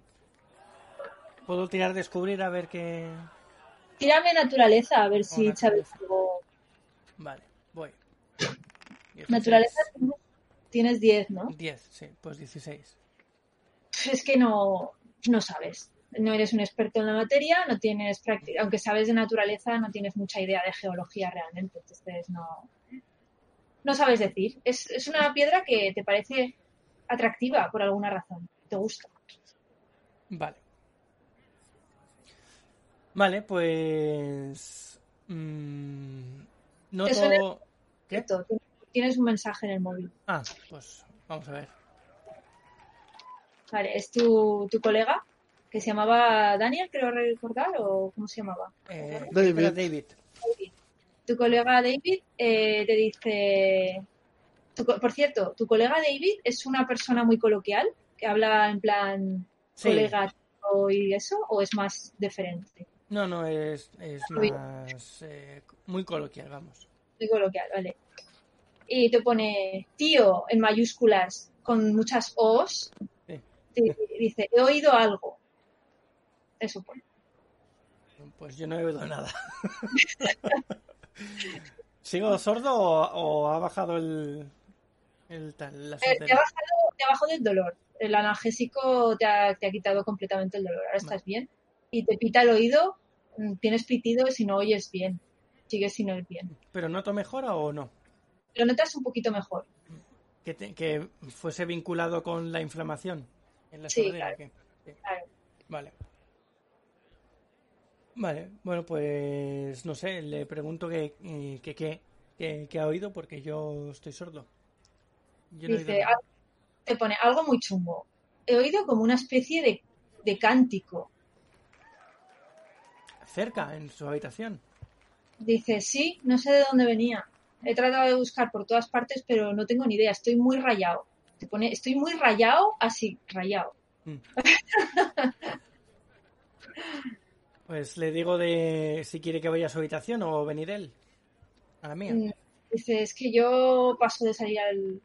Puedo tirar descubrir a ver qué... Tírame naturaleza, a ver si sabes algo. Vale, voy. 16. Naturaleza tienes 10, ¿no? 10, sí, pues 16. Es que no, no sabes. No eres un experto en la materia, no tienes práctica. Aunque sabes de naturaleza, no tienes mucha idea de geología realmente. Entonces, no. No sabes decir. Es, es una piedra que te parece atractiva por alguna razón. Te gusta. Vale. Vale, pues... mm. ¿Qué? Cierto, Tienes un mensaje en el móvil. Ah, pues vamos a ver. Vale, es tu, tu colega que se llamaba Daniel, creo recordar, o ¿cómo se llamaba? Eh, David. David. David. Tu colega David eh, te dice. tu por cierto, tu colega David es una persona muy coloquial que habla en plan Sí. colega y eso, o es más diferente. No, no, es, es Muy- más... eh, muy coloquial, vamos. Muy coloquial, vale. Y te pone tío en mayúsculas con muchas O's. Sí. Te dice, he oído algo. Eso pone. Pues yo no he oído nada. ¿Sigo sordo o, o ha bajado el, el tal, la Eh, te, ha bajado, te ha bajado el dolor. El analgésico te ha, te ha quitado completamente el dolor. Ahora estás bien. Y te pita el oído. mm, Tienes pitido si no oyes bien. Sigues sin oír bien. ¿Pero noto mejora o no? Lo notas un poquito mejor. Que, te- que fuese vinculado con la inflamación en la Sí, sordera. claro. ¿o qué? Sí, Claro. Vale. Vale, bueno, pues no sé, le pregunto que eh, que qué que, que ha oído porque yo estoy sordo. Yo no Dice. "Ah", te pone algo muy chungo. He oído como una especie de, de cántico. Cerca, en su habitación. Dice, sí, no sé de dónde venía. He tratado de buscar por todas partes, pero no tengo ni idea. Estoy muy rayado. Te pone, estoy muy rayado, así, rayado. Pues le digo de si quiere que vaya a su habitación o venir él. A la mía. Mm, Dice, es que yo paso de salir al...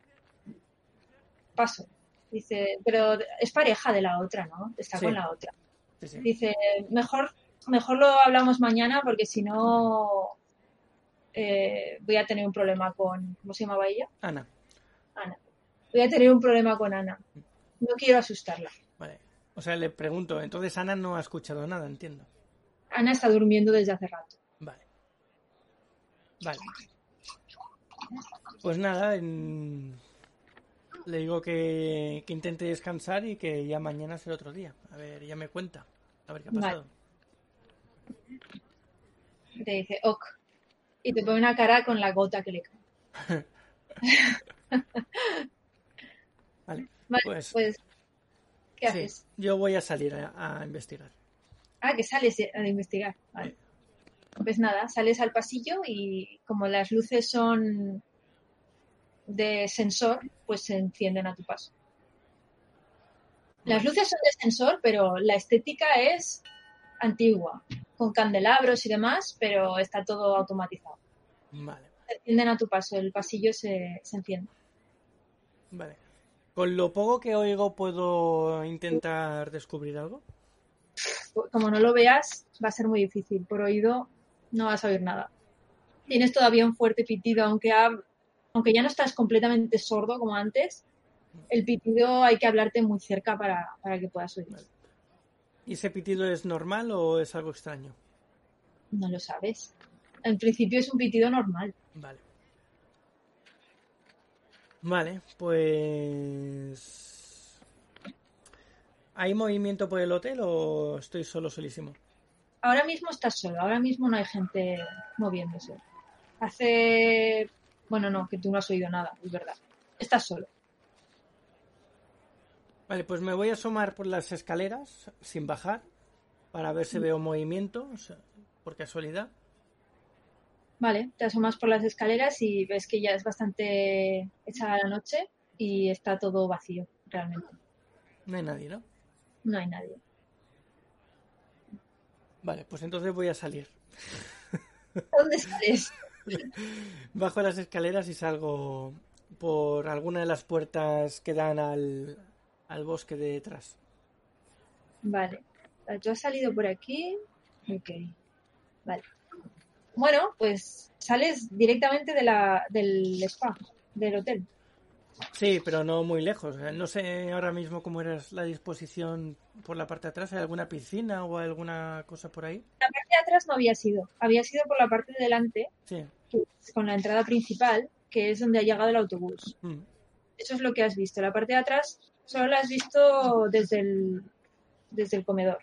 Paso. Dice, pero es pareja de la otra, ¿no? Está Sí. con la otra. Sí, sí. Dice, mejor, mejor lo hablamos mañana porque si no eh, voy a tener un problema con... ¿Cómo se llamaba ella? Ana, Ana. Voy a tener un problema con Ana. No quiero asustarla. vale. O sea, le pregunto, entonces Ana no ha escuchado nada, entiendo. Ana está durmiendo desde hace rato. Vale. Vale. Pues nada, en- le digo que, que intente descansar y que ya mañana será otro día. A ver, ya me cuenta. A ver qué ha pasado. Te dice, ok. Y te pone una cara con la gota que le cae. Vale. Vale, Pues- pues, ¿qué Sí, haces? yo voy a salir a, a investigar. Ah, que sales a investigar. Vale. Pues nada, sales al pasillo y como las luces son de sensor, pues se encienden a tu paso. Las luces son de sensor, pero la estética es antigua, con candelabros y demás, pero está todo automatizado. Vale, Se encienden a tu paso, el pasillo se, se enciende. vale. Con lo poco que oigo, ¿puedo intentar descubrir algo? Como no lo veas, va a ser muy difícil. Por oído no vas a oír nada. Tienes todavía un fuerte pitido, aunque, ha- aunque ya no estás completamente sordo como antes. El pitido hay que hablarte muy cerca para, para que puedas oír. ¿Y ese pitido es normal o es algo extraño? No lo sabes. En principio es un pitido normal. Vale. Vale, pues... ¿Hay movimiento por el hotel o estoy solo solísimo? Ahora mismo estás solo, ahora mismo no hay gente moviéndose. Hace... Bueno, no, que tú no has oído nada, es verdad. Estás solo. Vale, pues me voy a asomar por las escaleras sin bajar para ver si veo movimiento, o sea, por casualidad. Vale, te asomas por las escaleras y ves que ya es bastante echada la noche y está todo vacío, realmente. No hay nadie, ¿no? No hay nadie. Vale, pues entonces voy a salir. ¿Dónde sales? Bajo las escaleras y salgo por alguna de las puertas que dan al, al bosque de detrás. Vale. Tú has salido por aquí. Ok. Vale. Bueno, pues sales directamente de la, del spa, del hotel. Sí, pero no muy lejos. No sé ahora mismo cómo era la disposición por la parte de atrás. ¿Hay alguna piscina o alguna cosa por ahí? La parte de atrás no había sido. Había sido por la parte de delante, Sí. con la entrada principal, que es donde ha llegado el autobús. Mm. Eso es lo que has visto. La parte de atrás solo la has visto desde el, desde el comedor.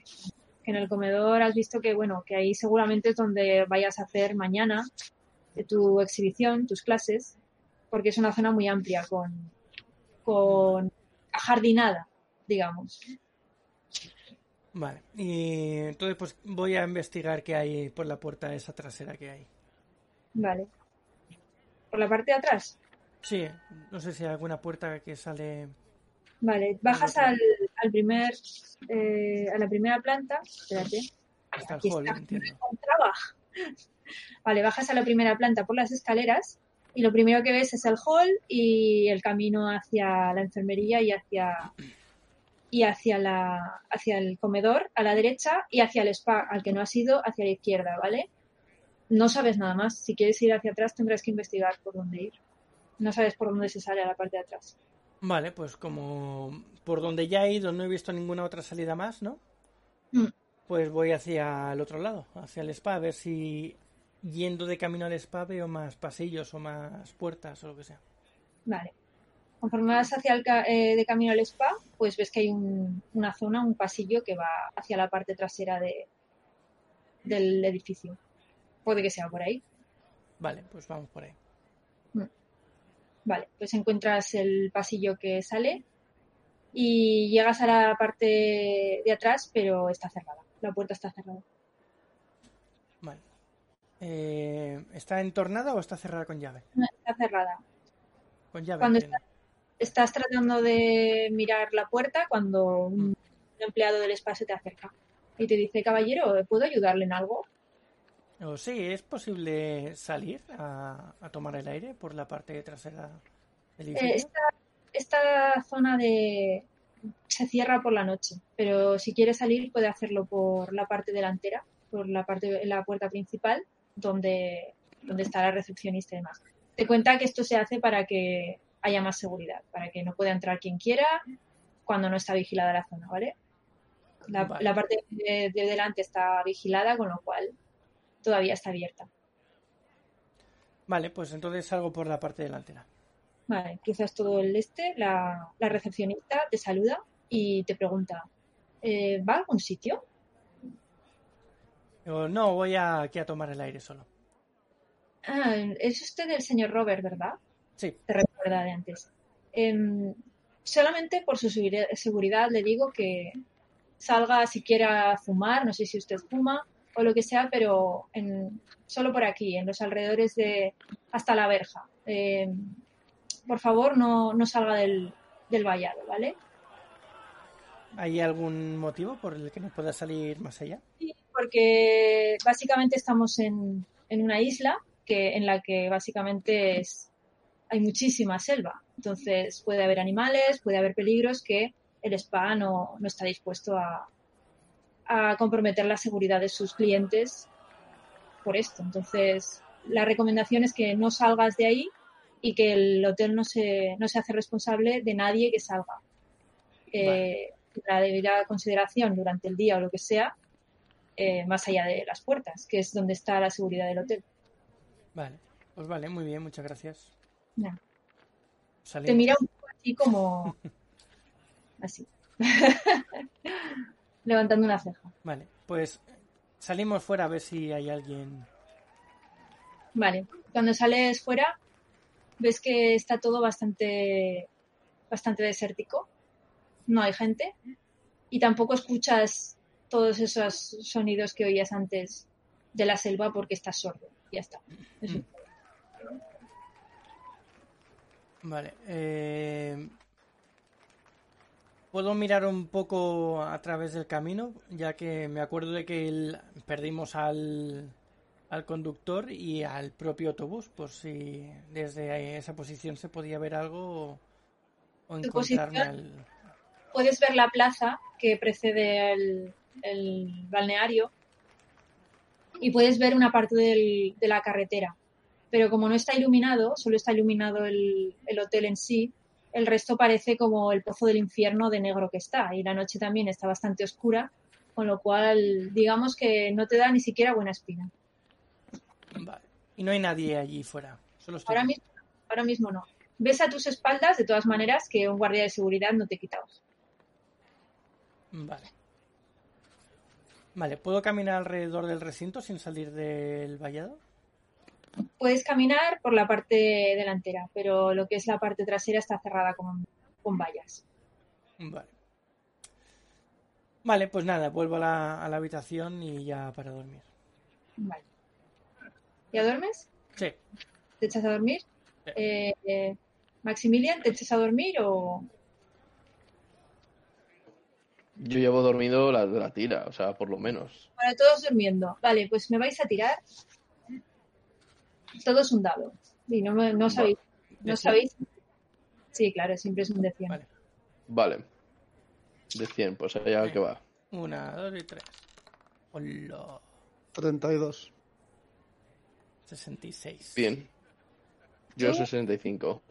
Que en el comedor has visto que, bueno, que ahí seguramente es donde vayas a hacer mañana eh, tu exhibición, tus clases, porque es una zona muy amplia, con, con jardinada, digamos. Vale. Y entonces pues voy a investigar qué hay por la puerta esa trasera que hay. Vale. Por la parte de atrás. Sí, no sé si hay alguna puerta que sale... Vale. Bajas al, al primer, eh, a la primera planta. Espérate. hasta el Aquí hall, está. encontraba. Vale, bajas a la primera planta por las escaleras y lo primero que ves es el hall y el camino hacia la enfermería y hacia y hacia la hacia el comedor a la derecha y hacia el spa al que no has ido hacia la izquierda, ¿vale? No sabes nada más. Si quieres ir hacia atrás tendrás que investigar por dónde ir. No sabes por dónde se sale a la parte de atrás. Vale, pues como por donde ya he ido no he visto ninguna otra salida más, ¿no? Mm. Pues voy hacia el otro lado, hacia el spa, a ver si yendo de camino al spa veo más pasillos o más puertas o lo que sea. Vale. Conforme vas hacia el ca- eh, de camino al spa, pues ves que hay un- una zona, un pasillo que va hacia la parte trasera de, del edificio. Puede que sea por ahí. Vale, pues vamos por ahí. Vale, pues encuentras el pasillo que sale y llegas a la parte de atrás, pero está cerrada. La puerta está cerrada. Vale. Eh, ¿Está entornada o está cerrada con llave? No, Está cerrada. Con llave. Cuando. Estás tratando de mirar la puerta cuando un empleado del spa se te acerca y te dice, caballero, ¿puedo ayudarle en algo? O sí, ¿es posible salir a, a tomar el aire por la parte trasera del Eh, edificio? esta, esta zona de se cierra por la noche, pero si quiere salir puede hacerlo por la parte delantera, por la parte la puerta principal, donde, donde está la recepcionista y demás. Te cuenta que esto se hace para que haya más seguridad, para que no pueda entrar quien quiera cuando no está vigilada la zona, ¿vale? La, Vale. la parte de, de delante está vigilada, con lo cual todavía está abierta. Vale, pues entonces salgo por la parte delantera. Vale, cruzas todo el este, la, la recepcionista te saluda y te pregunta, eh, ¿va a algún sitio? Digo, no, voy a, aquí a tomar el aire solo. Ah, es usted el señor Robert, ¿verdad? Sí, Te recuerda de antes. Em, solamente por su seguri- seguridad le digo que salga si quiera fumar, no sé si usted fuma, o lo que sea, pero en, solo por aquí, en los alrededores de hasta la verja. Eh, por favor, no, no salga del, del vallado, ¿vale? ¿Hay algún motivo por el que no pueda salir más allá? Sí, porque básicamente estamos en, en una isla que, en la que básicamente es, hay muchísima selva. Entonces puede haber animales, puede haber peligros que el spa no, no está dispuesto a, a comprometer la seguridad de sus clientes por esto. Entonces, la recomendación es que no salgas de ahí y que el hotel no se, no se hace responsable de nadie que salga. Eh, La debida consideración durante el día o lo que sea, eh, más allá de las puertas, que es donde está la seguridad del hotel. Vale, pues vale, muy bien, muchas gracias. Te mira un poco así como... así. Levantando una ceja. Vale, pues salimos fuera a ver si hay alguien. Vale, cuando sales fuera ves que está todo bastante bastante desértico. No hay gente y tampoco escuchas todos esos sonidos que oías antes de la selva porque estás sordo. Ya está. Eso todo. Vale, eh... ¿Puedo mirar un poco a través del camino? Ya que me acuerdo de que el- perdimos al, al conductor y al propio autobús, por si desde esa posición se podía ver algo o, o ¿Tu encontrarme al... Puedes ver la plaza que precede el, el balneario y puedes ver una parte del- de la carretera. Pero como no está iluminado, solo está iluminado el, el hotel en sí, el resto parece como el pozo del infierno de negro que está. Y la noche también está bastante oscura, con lo cual digamos que no te da ni siquiera buena espina. Vale. Y no hay nadie allí fuera. Solo estoy Ahora mismo, ahora mismo no. Ves a tus espaldas, de todas maneras, que un guardia de seguridad no te quita. Vale. Vale, ¿puedo caminar alrededor del recinto sin salir del vallado? Puedes caminar por la parte delantera, pero lo que es la parte trasera está cerrada con, con vallas. Vale. Vale, pues nada, vuelvo a la, a la habitación y ya para dormir. Vale. ¿Ya duermes? Sí, ¿Te echas a dormir? Sí. Eh, eh, Maximilian, ¿te echas a dormir o...? Yo llevo dormido la, la tira, o sea, por lo menos. Para todos durmiendo. Vale, pues me vais a tirar. Todo es un dado. Y no, sabéis. ¿De No sabéis. Sí, claro, siempre es un de 100. Vale. Vale. De 100, pues allá que va. Una, dos y tres. Hola. 32. 66. Bien. Yo ¿Tú? 65.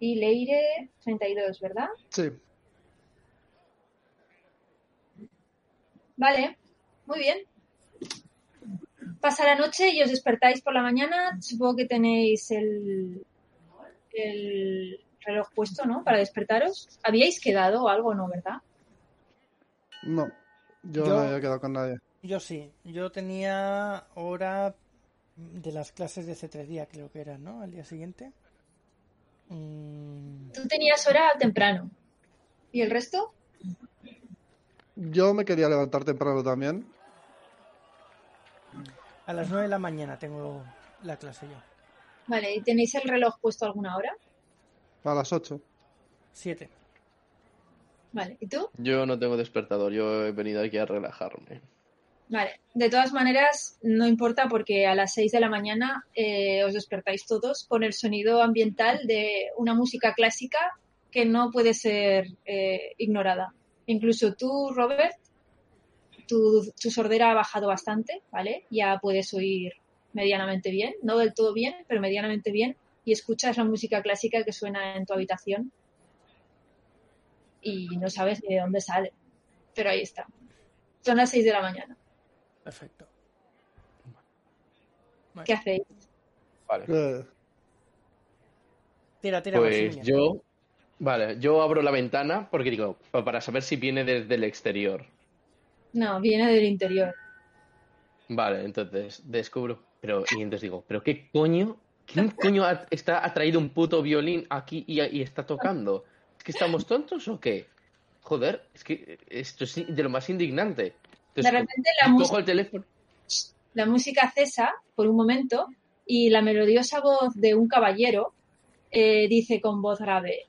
Y Leire, 32, ¿verdad? Sí. Vale, muy bien. Pasa la noche y os despertáis por la mañana. Supongo que tenéis el, el reloj puesto, ¿no? Para despertaros. ¿Habíais quedado o algo, no, verdad? No. Yo, Yo- no había quedado con nadie. Yo sí, yo tenía hora de las clases de hace tres días, creo que era, ¿no? Al día siguiente. Mm, Tú tenías hora temprano. ¿Y el resto? Yo me quería levantar temprano también. A las nueve de la mañana tengo la clase yo. Vale, ¿y tenéis el reloj puesto alguna hora? A las 8. Siete. Vale, ¿y tú? Yo no tengo despertador, yo he venido aquí a relajarme. Vale, de todas maneras, no importa porque a las 6 de la mañana eh, os despertáis todos con el sonido ambiental de una música clásica que no puede ser eh, ignorada. Incluso tú, Robert, tu, tu sordera ha bajado bastante, ¿vale? Ya puedes oír medianamente bien, no del todo bien, pero medianamente bien, y escuchas la música clásica que suena en tu habitación y no sabes ni de dónde sale, pero ahí está. Son las 6 de la mañana. Perfecto. Vale. ¿Qué hacéis? Vale. Tira, tira, Pues yo. Vale, yo abro la ventana porque digo, pa- para saber si viene desde el exterior. No, viene del interior. Vale, entonces descubro. Pero, y entonces digo, ¿pero qué coño? ¿Quién coño ha, está, ha traído un puto violín aquí y, y está tocando? ¿Es que estamos tontos o qué? Joder, es que esto es de lo más indignante. De repente la, música el teléfono. la música cesa por un momento y la melodiosa voz de un caballero eh, dice con voz grave,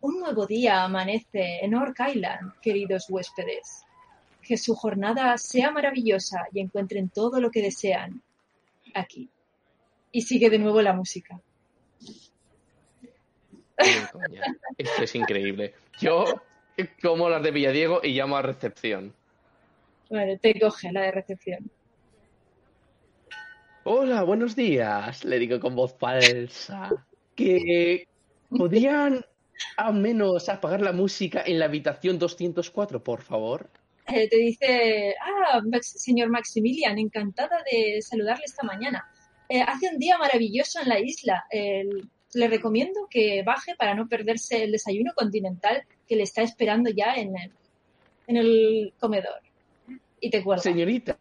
un nuevo día amanece en Orc Island, queridos huéspedes. Que su jornada sea maravillosa y encuentren todo lo que desean aquí. Y sigue de nuevo la música. Coña. Esto es increíble. Yo como las de Villadiego y llamo a recepción. Vale, te coge la de recepción. Hola, buenos días, le digo con voz falsa. Que podrían al menos apagar la música en la habitación 204, por favor. Eh, te dice, ah, señor Maximilian, encantada de saludarle esta mañana. Eh, hace un día maravilloso en la isla. Eh, le recomiendo que baje para no perderse el desayuno continental que le está esperando ya en el, en el comedor. Y te cuelga. Señorita,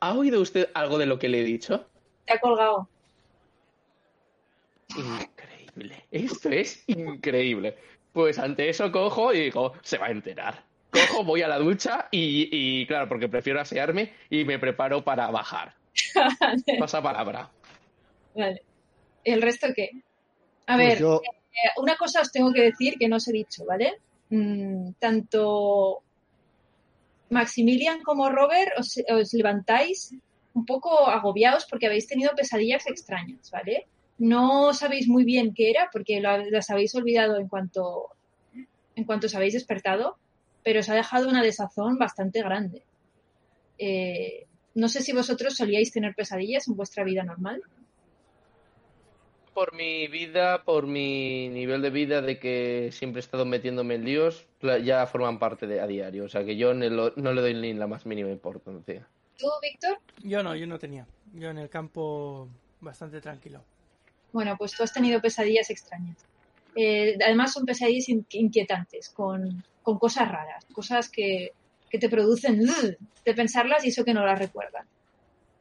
¿ha oído usted algo de lo que le he dicho? Te ha colgado. Increíble. Esto es increíble. Pues ante eso cojo y digo, se va a enterar. Cojo, voy a la ducha y, y, claro, porque prefiero asearme y me preparo para bajar. Pasa palabra. Vale. ¿El resto qué? A Pues ver, yo- eh, una cosa os tengo que decir que no os he dicho, ¿vale? Mm, tanto Maximilian como Robert os, os levantáis un poco agobiados porque habéis tenido pesadillas extrañas, ¿vale? No sabéis muy bien qué era porque lo- las habéis olvidado en cuanto, en cuanto os habéis despertado, pero os ha dejado una desazón bastante grande. Eh, no sé si vosotros solíais tener pesadillas en vuestra vida normal. Por mi vida, por mi nivel de vida de que siempre he estado metiéndome en líos, ya forman parte de a diario. O sea que yo no le doy ni la más mínima importancia. ¿Tú, Víctor? Yo no, yo no tenía. Yo en el campo bastante tranquilo. Bueno, pues tú has tenido pesadillas extrañas. Eh, además son pesadillas in- inquietantes, con, con cosas raras, cosas que, que te producen de pensarlas y eso que no las recuerdan.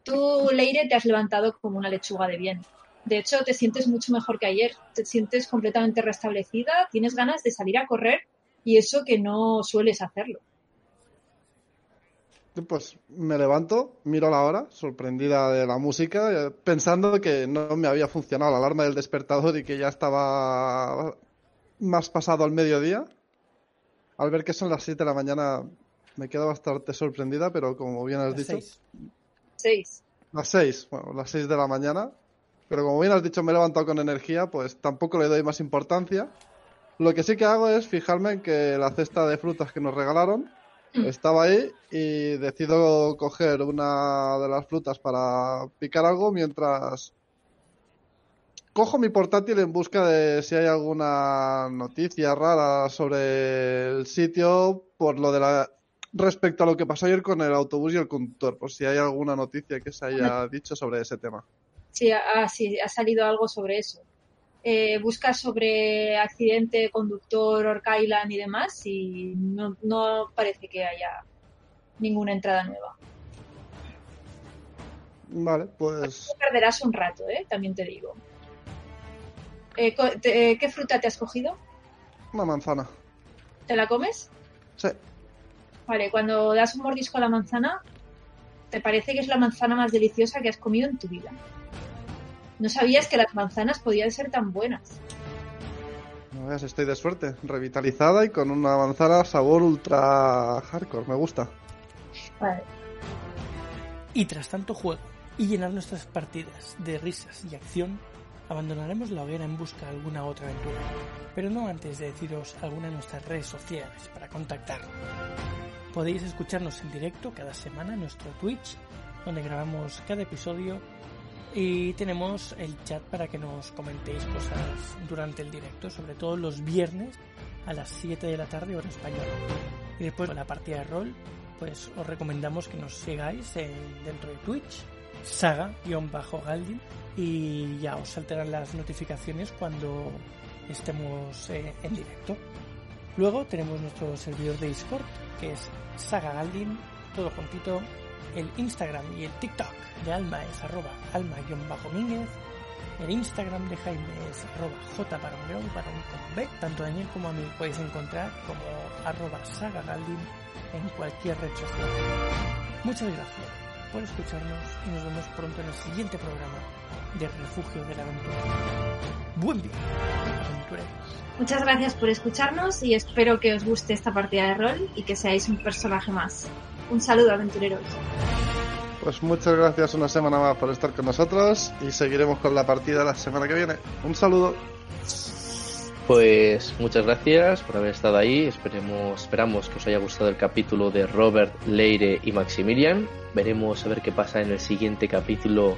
Tú, Leire, te has levantado como una lechuga de bien. De hecho, te sientes mucho mejor que ayer. Te sientes completamente restablecida, tienes ganas de salir a correr y eso que no sueles hacerlo. Pues me levanto, miro la hora, sorprendida de la música, eh, pensando que no me había funcionado la alarma del despertador y que ya estaba más pasado al mediodía. Al ver que son las 7 de la mañana me quedo bastante sorprendida, pero como bien has Las dicho, seis. Seis. las 6, bueno, las 6 de la mañana. Pero como bien has dicho, me he levantado con energía, pues tampoco le doy más importancia. Lo que sí que hago es fijarme en que la cesta de frutas que nos regalaron estaba ahí y decido coger una de las frutas para picar algo mientras cojo mi portátil en busca de si hay alguna noticia rara sobre el sitio por lo de la respecto a lo que pasó ayer con el autobús y el conductor, por si hay alguna noticia que se haya dicho sobre ese tema. Sí, ha, sí, ha salido algo sobre eso. Eh, buscas sobre accidente, conductor, Orc Island y demás y no, no parece que haya ninguna entrada nueva. Vale, pues Perderás un rato, ¿eh? También te digo. Eh, te- eh, ¿Qué fruta te has cogido? una manzana. ¿Te la comes? Sí, Vale, cuando das un mordisco a la manzana, te parece que es la manzana más deliciosa que has comido en tu vida. No sabías que las manzanas podían ser tan buenas. no veas, estoy de suerte, revitalizada y con una manzana sabor ultra hardcore, me gusta. Vale. Y tras tanto juego y llenar nuestras partidas de risas y acción, abandonaremos la hoguera en busca de alguna otra aventura. Pero no antes de deciros alguna de nuestras redes sociales para contactarnos. Podéis escucharnos en directo cada semana en nuestro Twitch, donde grabamos cada episodio y tenemos el chat para que nos comentéis cosas durante el directo, sobre todo los viernes a las 7 de la tarde hora española. Y después de la partida de rol, pues os recomendamos que nos sigáis en- dentro de Twitch, saga-galdin, y ya os saltarán las notificaciones cuando estemos eh, en directo. Luego tenemos nuestro servidor de Discord, que es Saga Galdin, todo juntito. El Instagram y el TikTok de Alma es arroba alma-mínguez. El Instagram de Jaime es arroba jparongrón, parón con B. Tanto a Daniel como a mí podéis encontrar como arroba sagagaldin en cualquier red social. Muchas gracias por escucharnos y nos vemos pronto en el siguiente programa de Refugio de la Aventura. Buen día, aventureros. Muchas gracias por escucharnos y espero que os guste esta partida de rol y que seáis un personaje más. Un saludo, aventureros. Pues muchas gracias una semana más por estar con nosotros y seguiremos con la partida la semana que viene. Un saludo. Pues muchas gracias por haber estado ahí. Esperemos, esperamos que os haya gustado el capítulo de Robert, Leire y Maximilian. Veremos a ver qué pasa en el siguiente capítulo.